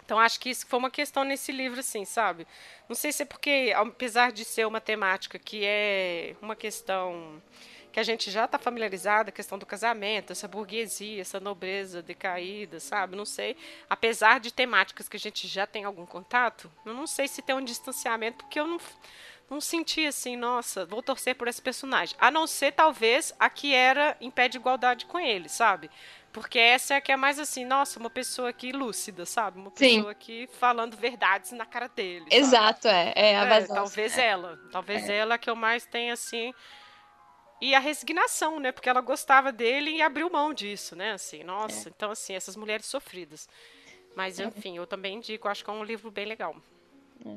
Speaker 1: Então acho que isso foi uma questão nesse livro, assim, sabe? Não sei se é porque, apesar de ser uma temática que é uma questão que a gente já está familiarizado, a questão do casamento, essa burguesia, essa nobreza decaída, sabe? Não sei. Apesar de temáticas que a gente já tem algum contato, eu não sei se tem um distanciamento, porque eu não, não senti assim, nossa, vou torcer por esse personagem. A não ser, talvez, a que era em pé de igualdade com ele, sabe? Porque essa é a que é mais assim, nossa, uma pessoa aqui lúcida, sabe? Uma pessoa aqui falando verdades na cara dele. Sabe?
Speaker 2: Exato, é. É a é,
Speaker 1: Talvez é. ela. Talvez é. ela que eu mais tenha, assim, e a resignação, né? Porque ela gostava dele e abriu mão disso, né? Assim, nossa, é. então assim, essas mulheres sofridas. Mas é. enfim, eu também indico, acho que é um livro bem legal.
Speaker 2: É.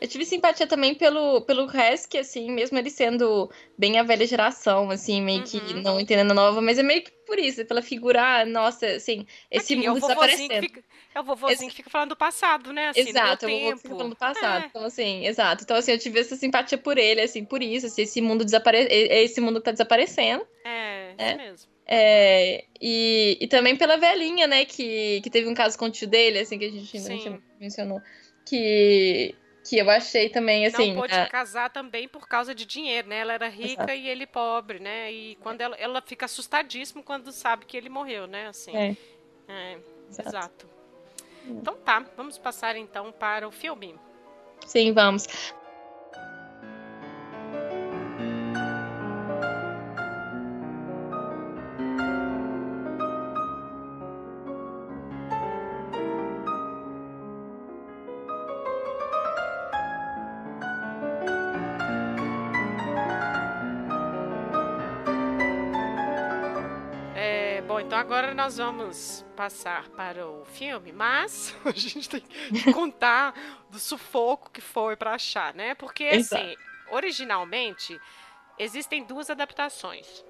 Speaker 2: Eu tive simpatia também pelo, pelo Resk, assim, mesmo ele sendo bem a velha geração, assim, meio uhum. que não entendendo a nova, mas é meio que por isso, pela figura, ah, nossa, assim, esse Aqui, mundo é desaparecendo.
Speaker 1: Fica, é o vovozinho Esse... que fica falando do passado, né? Assim,
Speaker 2: exato, é o vovô que fica falando do passado. É. Então, assim, exato. Então, assim, eu tive essa simpatia por ele, assim, por isso, assim, esse mundo desapare... esse mundo tá desaparecendo.
Speaker 1: É, é. isso mesmo.
Speaker 2: É, e, e também pela velhinha, né, que, que teve um caso com o tio dele, assim, que a gente ainda mencionou, que que eu achei também assim.
Speaker 1: Não pôde a... casar também por causa de dinheiro, né? Ela era rica Exato. e ele pobre, né? E quando ela, ela fica assustadíssima quando sabe que ele morreu, né? Assim.
Speaker 2: É.
Speaker 1: é exato. exato. Então tá, vamos passar então para o filme.
Speaker 2: Sim, vamos.
Speaker 1: Agora nós vamos passar para o filme, mas <laughs> a gente tem que <laughs> contar do sufoco que foi para achar, né? Porque assim, originalmente existem duas adaptações.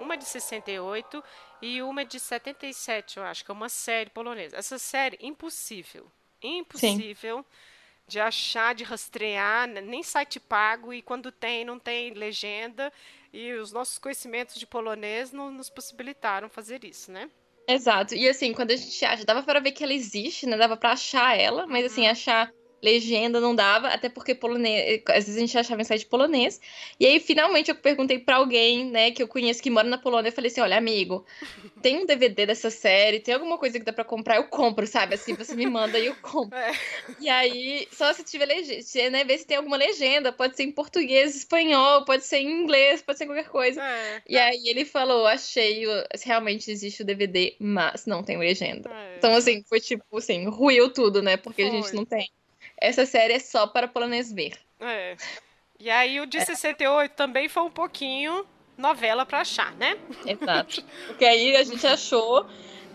Speaker 1: Uma de 68 e uma de 77, eu acho, que é uma série polonesa. Essa série impossível, impossível. Sim de achar, de rastrear, nem site pago, e quando tem, não tem legenda e os nossos conhecimentos de polonês não nos possibilitaram fazer isso, né?
Speaker 2: Exato. E assim, quando a gente acha, dava para ver que ela existe, né? Dava para achar ela, mas assim, uhum. achar legenda não dava, até porque polonês, às vezes a gente achava em site polonês. E aí, finalmente, eu perguntei para alguém, né, que eu conheço que mora na Polônia, eu falei assim: olha, amigo, tem um DVD dessa série, tem alguma coisa que dá para comprar, eu compro, sabe? Assim, você me manda e eu compro. É. E aí, só se tiver legenda, né, ver se tem alguma legenda, pode ser em português, espanhol, pode ser em inglês, pode ser qualquer coisa. É. E aí ele falou: achei, realmente existe o DVD, mas não tem legenda. É. Então, assim, foi tipo assim, ruiu tudo, né? Porque foi. a gente não tem essa série é só para polonês ver.
Speaker 1: É. E aí o de é. 68 também foi um pouquinho novela para achar, né?
Speaker 2: Exato. <laughs> Porque aí a gente achou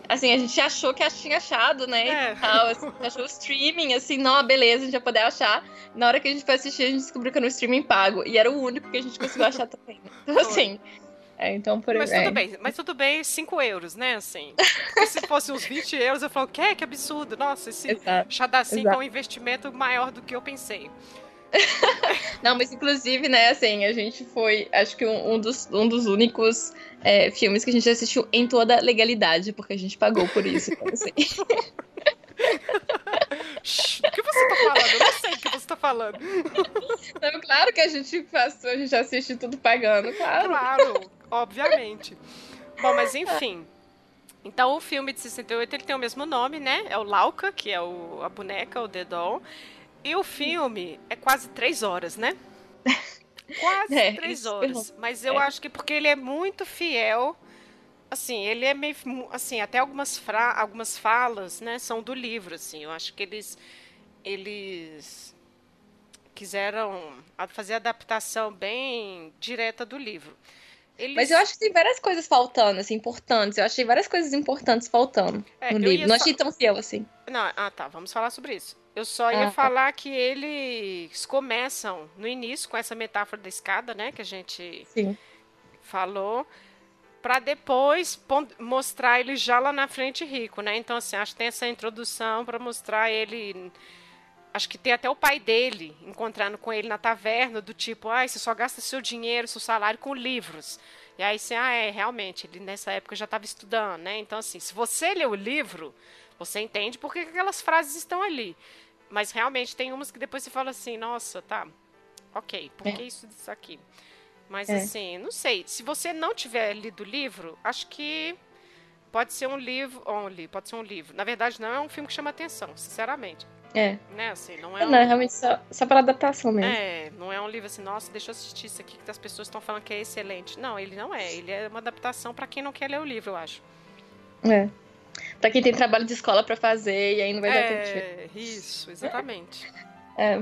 Speaker 2: assim, a gente achou que tinha achado, né? É. Tal, assim, achou o streaming, assim, não, beleza, a gente vai poder achar. Na hora que a gente foi assistir, a gente descobriu que era um streaming pago. E era o único que a gente conseguiu achar também. Então, assim. É, então, por
Speaker 1: Mas tudo bem, mas tudo bem, 5 euros, né? Assim. se fosse uns 20 euros, eu falo, que? Que absurdo. Nossa, esse Xadacim é um investimento maior do que eu pensei. <laughs>
Speaker 2: Não, mas inclusive, né, assim, a gente foi, acho que um, um dos, um dos únicos é, filmes que a gente assistiu em toda legalidade, porque a gente pagou por isso. Então, assim. <laughs>
Speaker 1: o que você tá falando? Eu não sei o que você tá falando.
Speaker 2: Não, claro que a gente faz, a gente assiste tudo pagando, claro.
Speaker 1: Claro, obviamente. Bom, mas enfim. Então o filme de 68 ele tem o mesmo nome, né? É o Lauca, que é o, a boneca, o The Doll. E o filme é quase três horas, né? <laughs> Quase é, três horas. Mas eu é. acho que porque ele é muito fiel. Assim, ele é meio. Assim, até algumas, fra algumas falas, né? São do livro, assim. Eu acho que eles. Eles quiseram fazer a adaptação bem direta do livro.
Speaker 2: Eles... Mas eu acho que tem várias coisas faltando, assim, importantes. Eu achei várias coisas importantes faltando é, no livro. Não achei tão fiel assim.
Speaker 1: Não, ah, tá. Vamos falar sobre isso. Eu só ia ah, tá. falar que eles começam no início com essa metáfora da escada, né? Que a gente Sim. falou. Para depois mostrar ele já lá na frente rico, né? Então, assim, acho que tem essa introdução para mostrar ele acho que tem até o pai dele encontrando com ele na taverna, do tipo, ah, você só gasta seu dinheiro, seu salário com livros. E aí você, ah, é, realmente, ele nessa época já estava estudando, né? Então, assim, se você lê o livro, você entende por que aquelas frases estão ali. Mas realmente tem umas que depois você fala assim, nossa, tá, ok, por que é. isso disso aqui? Mas é. assim, não sei. Se você não tiver lido o livro, acho que pode ser um livro. Only, pode ser um livro. Na verdade, não é um filme que chama atenção, sinceramente.
Speaker 2: É.
Speaker 1: Né, assim, não é,
Speaker 2: não, é realmente só, só para adaptação mesmo.
Speaker 1: É, não é um livro assim, nossa, deixa eu assistir isso aqui que as pessoas estão falando que é excelente. Não, ele não é. Ele é uma adaptação para quem não quer ler o livro, eu acho.
Speaker 2: É. Pra quem tem trabalho de escola para fazer e aí não vai
Speaker 1: é,
Speaker 2: dar
Speaker 1: tempo. É, isso, exatamente. <laughs>
Speaker 2: É.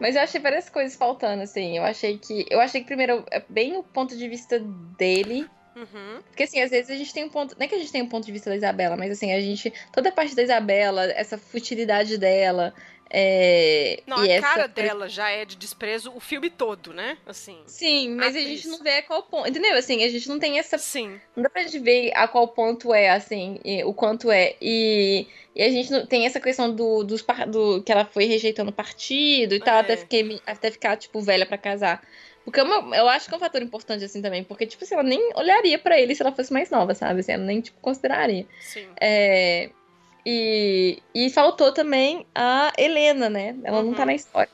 Speaker 2: Mas eu achei várias coisas faltando, assim. Eu achei que. Eu achei que primeiro, é bem o ponto de vista dele
Speaker 1: Uhum.
Speaker 2: Porque assim, às vezes a gente tem um ponto. Não é que a gente tem um ponto de vista da Isabela, mas assim, a gente. Toda a parte da Isabela, essa futilidade dela. É,
Speaker 1: não, a essa... cara dela já é de desprezo o filme todo, né? Assim.
Speaker 2: Sim, mas a, a gente não vê a qual ponto. Entendeu? Assim, a gente não tem essa.
Speaker 1: Sim.
Speaker 2: Não dá pra gente ver a qual ponto é, assim, o quanto é. E, e a gente não tem essa questão do, dos, do que ela foi rejeitando o partido e tal, é. até, fiquei, até ficar, tipo, velha para casar. Porque é uma, eu acho que é um fator importante, assim, também. Porque, tipo assim, ela nem olharia para ele se ela fosse mais nova, sabe? Assim, ela nem, tipo, consideraria.
Speaker 1: Sim.
Speaker 2: É, e, e faltou também a Helena, né? Ela uhum. não tá uhum. na história.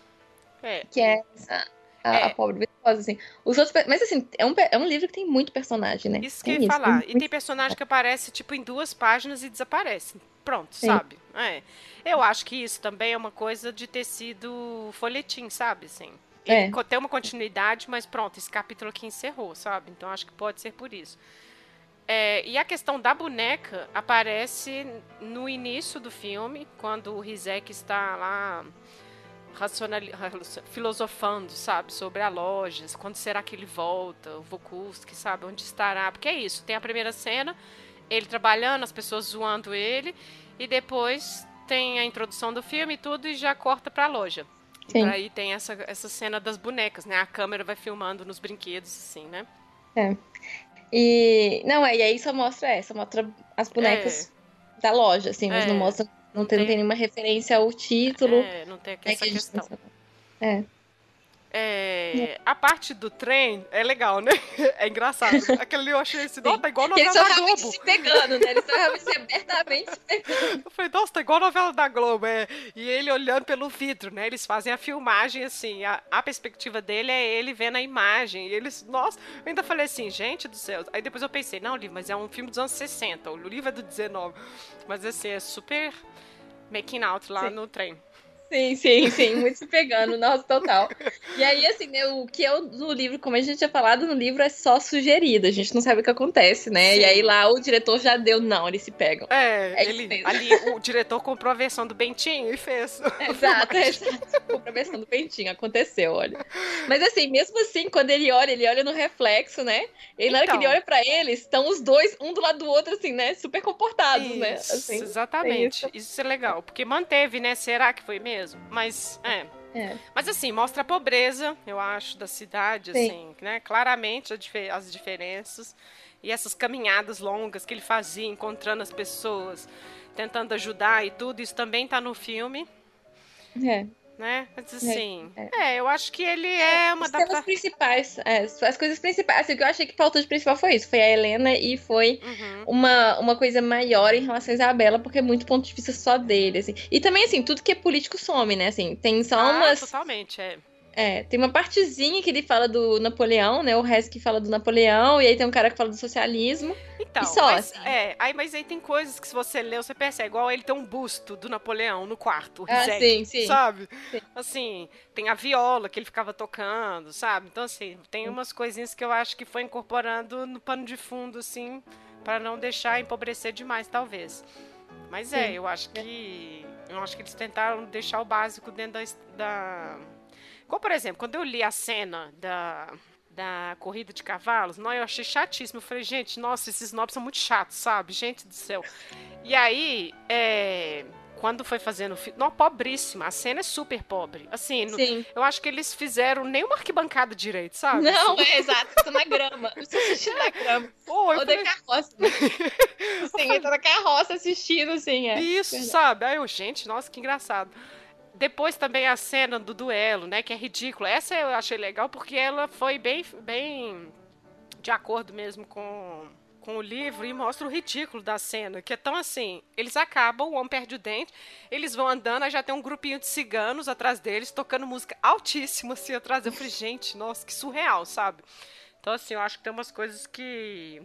Speaker 1: É.
Speaker 2: Que é essa, a, é. a pobre virtuosa, assim. Os outros, mas, assim, é um, é um livro que tem muito personagem, né?
Speaker 1: Isso que eu ia falar. Tem e tem personagem que aparece, tipo, em duas páginas e desaparece. Pronto, Sim. sabe? É. Eu acho que isso também é uma coisa de ter sido folhetim, sabe? Assim. É. tem uma continuidade, mas pronto, esse capítulo aqui encerrou, sabe? Então acho que pode ser por isso. É, e a questão da boneca aparece no início do filme, quando o Rizek está lá filosofando, sabe, sobre a loja, quando será que ele volta, o Vokuski, sabe, onde estará, porque é isso, tem a primeira cena, ele trabalhando, as pessoas zoando ele, e depois tem a introdução do filme e tudo, e já corta para a loja. Sim. aí tem essa, essa cena das bonecas, né? A câmera vai filmando nos brinquedos, assim, né?
Speaker 2: É. E. Não, é, e aí só mostra essa, mostra as bonecas é. da loja, assim, mas é. não mostra. Não, não tem, tem, nenhuma referência ao título.
Speaker 1: É, não tem essa é que questão.
Speaker 2: É.
Speaker 1: É, a parte do trem é legal, né? <laughs> É engraçado. Aquele eu achei esse, nossa, tá igual
Speaker 2: novela
Speaker 1: da
Speaker 2: Globo. Eles estão se pegando, né? Eles estão realmente abertamente se pegando.
Speaker 1: Eu falei, nossa, tá igual novela da Globo. É. E ele olhando pelo vidro, né? Eles fazem a filmagem assim, a, a perspectiva dele é ele vendo a imagem. E eles, nossa, eu ainda falei assim, gente do céu. Aí depois eu pensei, não, livro, mas é um filme dos anos 60, o livro é do 19. Mas assim, é super making out lá Sim. no trem.
Speaker 2: Sim, sim, sim, muito se pegando, nossa, total. E aí, assim, né, o que é no livro, como a gente tinha falado, no livro é só sugerido, a gente não sabe o que acontece, né? Sim. E aí lá o diretor já deu, não, eles se pegam.
Speaker 1: É, é ele, ali o diretor comprou a versão do Bentinho e fez.
Speaker 2: Exato, exato. <laughs> Comprou a versão do Bentinho, aconteceu, olha. Mas assim, mesmo assim, quando ele olha, ele olha no reflexo, né? E então, na hora que ele então. olha pra eles, estão os dois, um do lado do outro, assim, né? Super comportados, né?
Speaker 1: isso,
Speaker 2: né? Assim,
Speaker 1: exatamente. É isso. isso é legal, porque manteve, né? Será que foi mesmo? Mesmo. Mas, é. É. Mas assim, mostra a pobreza, eu acho, da cidade, Sim. assim, né? Claramente as diferenças. E essas caminhadas longas que ele fazia, encontrando as pessoas, tentando ajudar e tudo, isso também está no filme.
Speaker 2: É
Speaker 1: né? Mas assim, é, é. é, eu acho que ele é, é uma
Speaker 2: das adapta... principais, é, as coisas principais. Assim, o que eu achei que faltou de principal foi isso, foi a Helena e foi uhum. uma, uma coisa maior em relação a Isabela, porque é muito ponto de vista só dele, assim. E também, assim, tudo que é político some, né? Assim, tem só ah, umas...
Speaker 1: totalmente, é.
Speaker 2: É, tem uma partezinha que ele fala do Napoleão, né? O resto que fala do Napoleão, e aí tem um cara que fala do socialismo.
Speaker 1: Então,
Speaker 2: e só,
Speaker 1: mas,
Speaker 2: assim.
Speaker 1: é, aí, mas aí tem coisas que se você lê, você percebe. Igual ele tem um busto do Napoleão no quarto,
Speaker 2: ah, sim, sim.
Speaker 1: sabe?
Speaker 2: Sim.
Speaker 1: Assim, tem a viola que ele ficava tocando, sabe? Então, assim, tem umas coisinhas que eu acho que foi incorporando no pano de fundo, assim, para não deixar empobrecer demais, talvez. Mas é, eu acho que. Eu acho que eles tentaram deixar o básico dentro da, da como, por exemplo, quando eu li a cena da, da corrida de cavalos, não, eu achei chatíssimo. Eu falei, gente, nossa, esses nobres são muito chatos, sabe? Gente do céu. E aí, é, quando foi fazendo o filme. Não, pobríssima. A cena é super pobre. Assim, no, eu acho que eles fizeram nem uma arquibancada direito, sabe?
Speaker 2: Não,
Speaker 1: assim.
Speaker 2: é exato. Tô na grama. Estou assistindo na grama. Pô, Ou falei... carroça. <laughs> Sim, na carroça assistindo, assim. É.
Speaker 1: Isso, Verdade. sabe? Aí eu, gente, nossa, que engraçado. Depois também a cena do duelo, né? Que é ridícula. Essa eu achei legal porque ela foi bem, bem de acordo mesmo com, com o livro e mostra o ridículo da cena. Que é tão assim: eles acabam, o homem perde o dente, eles vão andando, aí já tem um grupinho de ciganos atrás deles, tocando música altíssima assim atrás. Eu falei, gente, nossa, que surreal, sabe? Então, assim, eu acho que tem umas coisas que.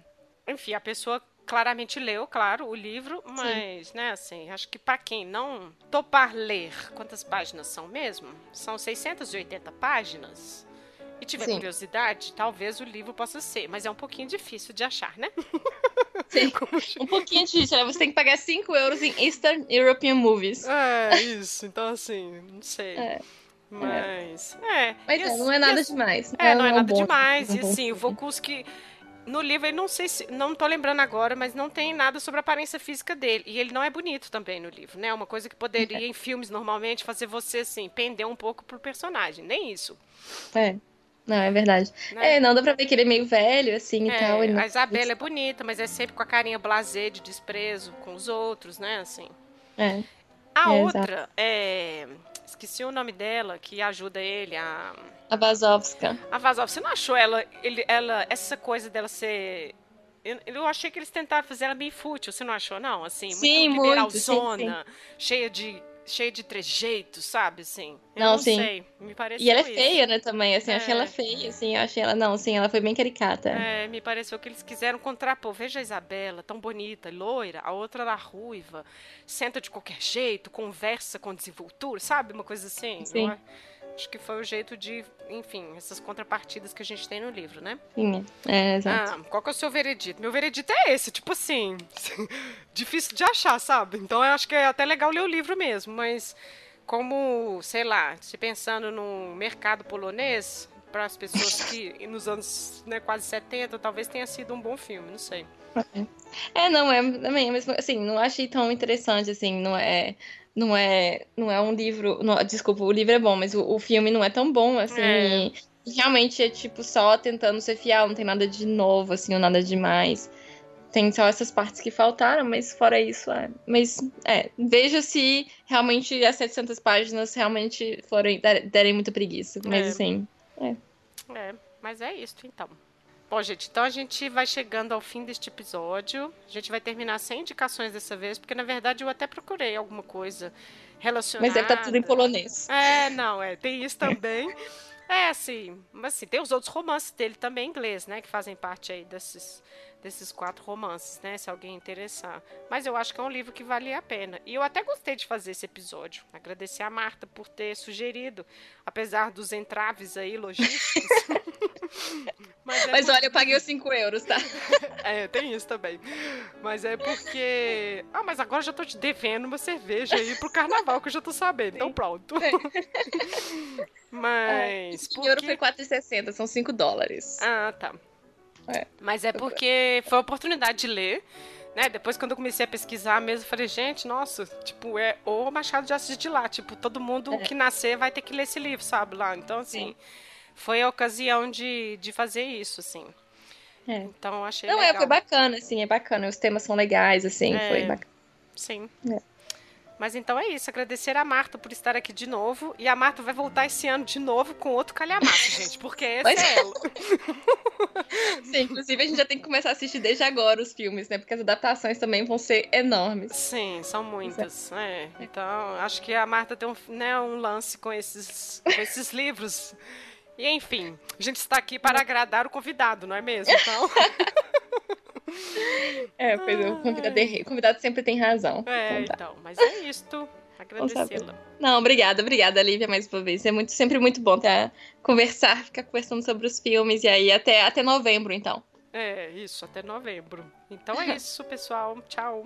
Speaker 1: Enfim, a pessoa claramente leu, claro, o livro, mas, Sim. né, assim, acho que para quem não topar ler, quantas páginas são mesmo? São 680 páginas. E tiver Sim. curiosidade, talvez o livro possa ser, mas é um pouquinho difícil de achar, né? <laughs>
Speaker 2: Sim, <laughs> um pouquinho difícil, né? Você tem que pagar 5 euros em Eastern European Movies.
Speaker 1: É, isso. Então, assim, não sei. É. Mas. É.
Speaker 2: Mas
Speaker 1: é,
Speaker 2: não é nada demais.
Speaker 1: É, não é, é nada demais. E <laughs> assim, o Vokuski no livro ele não sei se. Não tô lembrando agora, mas não tem nada sobre a aparência física dele. E ele não é bonito também no livro, né? Uma coisa que poderia, em filmes, normalmente, fazer você, assim, pender um pouco pro personagem. Nem isso.
Speaker 2: É. Não, é verdade. Né? É, não dá pra ver que ele é meio velho, assim,
Speaker 1: é,
Speaker 2: e tal.
Speaker 1: A Isabela é bonita, mas é sempre com a carinha blasé de desprezo com os outros, né? Assim.
Speaker 2: É.
Speaker 1: A é, outra exato. é esqueci o nome dela, que ajuda ele a.
Speaker 2: A Vazovska.
Speaker 1: A Vazovska. Você não achou ela, ele, ela, essa coisa dela ser. Eu, eu achei que eles tentaram fazer ela meio fútil, você não achou, não? Assim,
Speaker 2: sim, muito liberalzona,
Speaker 1: muito, sim, sim. cheia de cheia de trejeitos, sabe, assim. Eu
Speaker 2: não,
Speaker 1: não
Speaker 2: sim.
Speaker 1: sei, me pareceu
Speaker 2: E ela é
Speaker 1: isso.
Speaker 2: feia, né, também, assim, é. achei ela feia, assim, eu achei ela, não, sim, ela foi bem caricata.
Speaker 1: É, me pareceu que eles quiseram contrapor, veja a Isabela, tão bonita, loira, a outra era ruiva, senta de qualquer jeito, conversa com desenvoltura, sabe, uma coisa assim.
Speaker 2: Sim.
Speaker 1: É? Acho que foi o jeito de, enfim, essas contrapartidas que a gente tem no livro, né?
Speaker 2: Sim, é, exato.
Speaker 1: Ah, qual que é o seu veredito? Meu veredito é esse, tipo assim, <laughs> difícil de achar, sabe? Então eu acho que é até legal ler o livro mesmo, mas como, sei lá, se pensando no mercado polonês, para as pessoas que <laughs> nos anos né, quase 70, talvez tenha sido um bom filme, não sei.
Speaker 2: É, não, é também, assim, não achei tão interessante, assim, não é não é não é um livro. Não, desculpa, o livro é bom, mas o, o filme não é tão bom, assim. É. realmente é tipo só tentando ser fiel, não tem nada de novo, assim, ou nada demais. Tem só essas partes que faltaram, mas fora isso, é. Mas, é, veja se realmente as 700 páginas realmente forem, derem muita preguiça. Mas, é. assim, É.
Speaker 1: É, mas é isso então. Bom, gente, então a gente vai chegando ao fim deste episódio. A gente vai terminar sem indicações dessa vez, porque na verdade eu até procurei alguma coisa relacionada.
Speaker 2: Mas deve estar tá tudo em polonês.
Speaker 1: É, não, é, tem isso também. É, assim, mas assim, tem os outros romances dele também em inglês, né? Que fazem parte aí desses, desses quatro romances, né? Se alguém interessar. Mas eu acho que é um livro que vale a pena. E eu até gostei de fazer esse episódio. Agradecer a Marta por ter sugerido, apesar dos entraves aí logísticos. <laughs>
Speaker 2: mas, é mas olha, eu paguei os 5 euros, tá? <laughs>
Speaker 1: é, tem isso também. Mas é porque. Ah, mas agora eu já tô te devendo uma cerveja aí pro carnaval, que eu já tô sabendo. Então pronto. <laughs> Mas.
Speaker 2: É, euro foi 4,60, são 5 dólares.
Speaker 1: Ah, tá. É. Mas é porque foi a oportunidade de ler. Né? Depois, quando eu comecei a pesquisar mesmo, eu falei, gente, nossa, tipo, é o Machado de Assis de lá. Tipo, todo mundo é. que nascer vai ter que ler esse livro, sabe? Lá. Então, assim, Sim. Foi a ocasião de, de fazer isso, assim. É. Então, achei Não, legal.
Speaker 2: é, foi bacana, assim, é bacana. Os temas são legais, assim, é. foi bacana.
Speaker 1: Sim. É. Mas então é isso. Agradecer a Marta por estar aqui de novo. E a Marta vai voltar esse ano de novo com outro calhamaço, <laughs> gente, porque esse Mas... é ela. <laughs>
Speaker 2: Sim, inclusive a gente já tem que começar a assistir desde agora os filmes, né? Porque as adaptações também vão ser enormes.
Speaker 1: Sim, são muitas. É. Então, acho que a Marta tem um, né, um lance com esses, com esses livros. E enfim, a gente está aqui para agradar o convidado, não é mesmo? Então. <laughs>
Speaker 2: É, pois é, o convidado, o convidado sempre tem razão.
Speaker 1: É, então, tá. então mas é isto. Agradecê-la.
Speaker 2: Não, obrigada, obrigada, Lívia, mais uma vez. É muito, sempre muito bom ter, conversar, ficar conversando sobre os filmes, e aí até, até novembro, então.
Speaker 1: É, isso, até novembro. Então é <laughs> isso, pessoal. Tchau.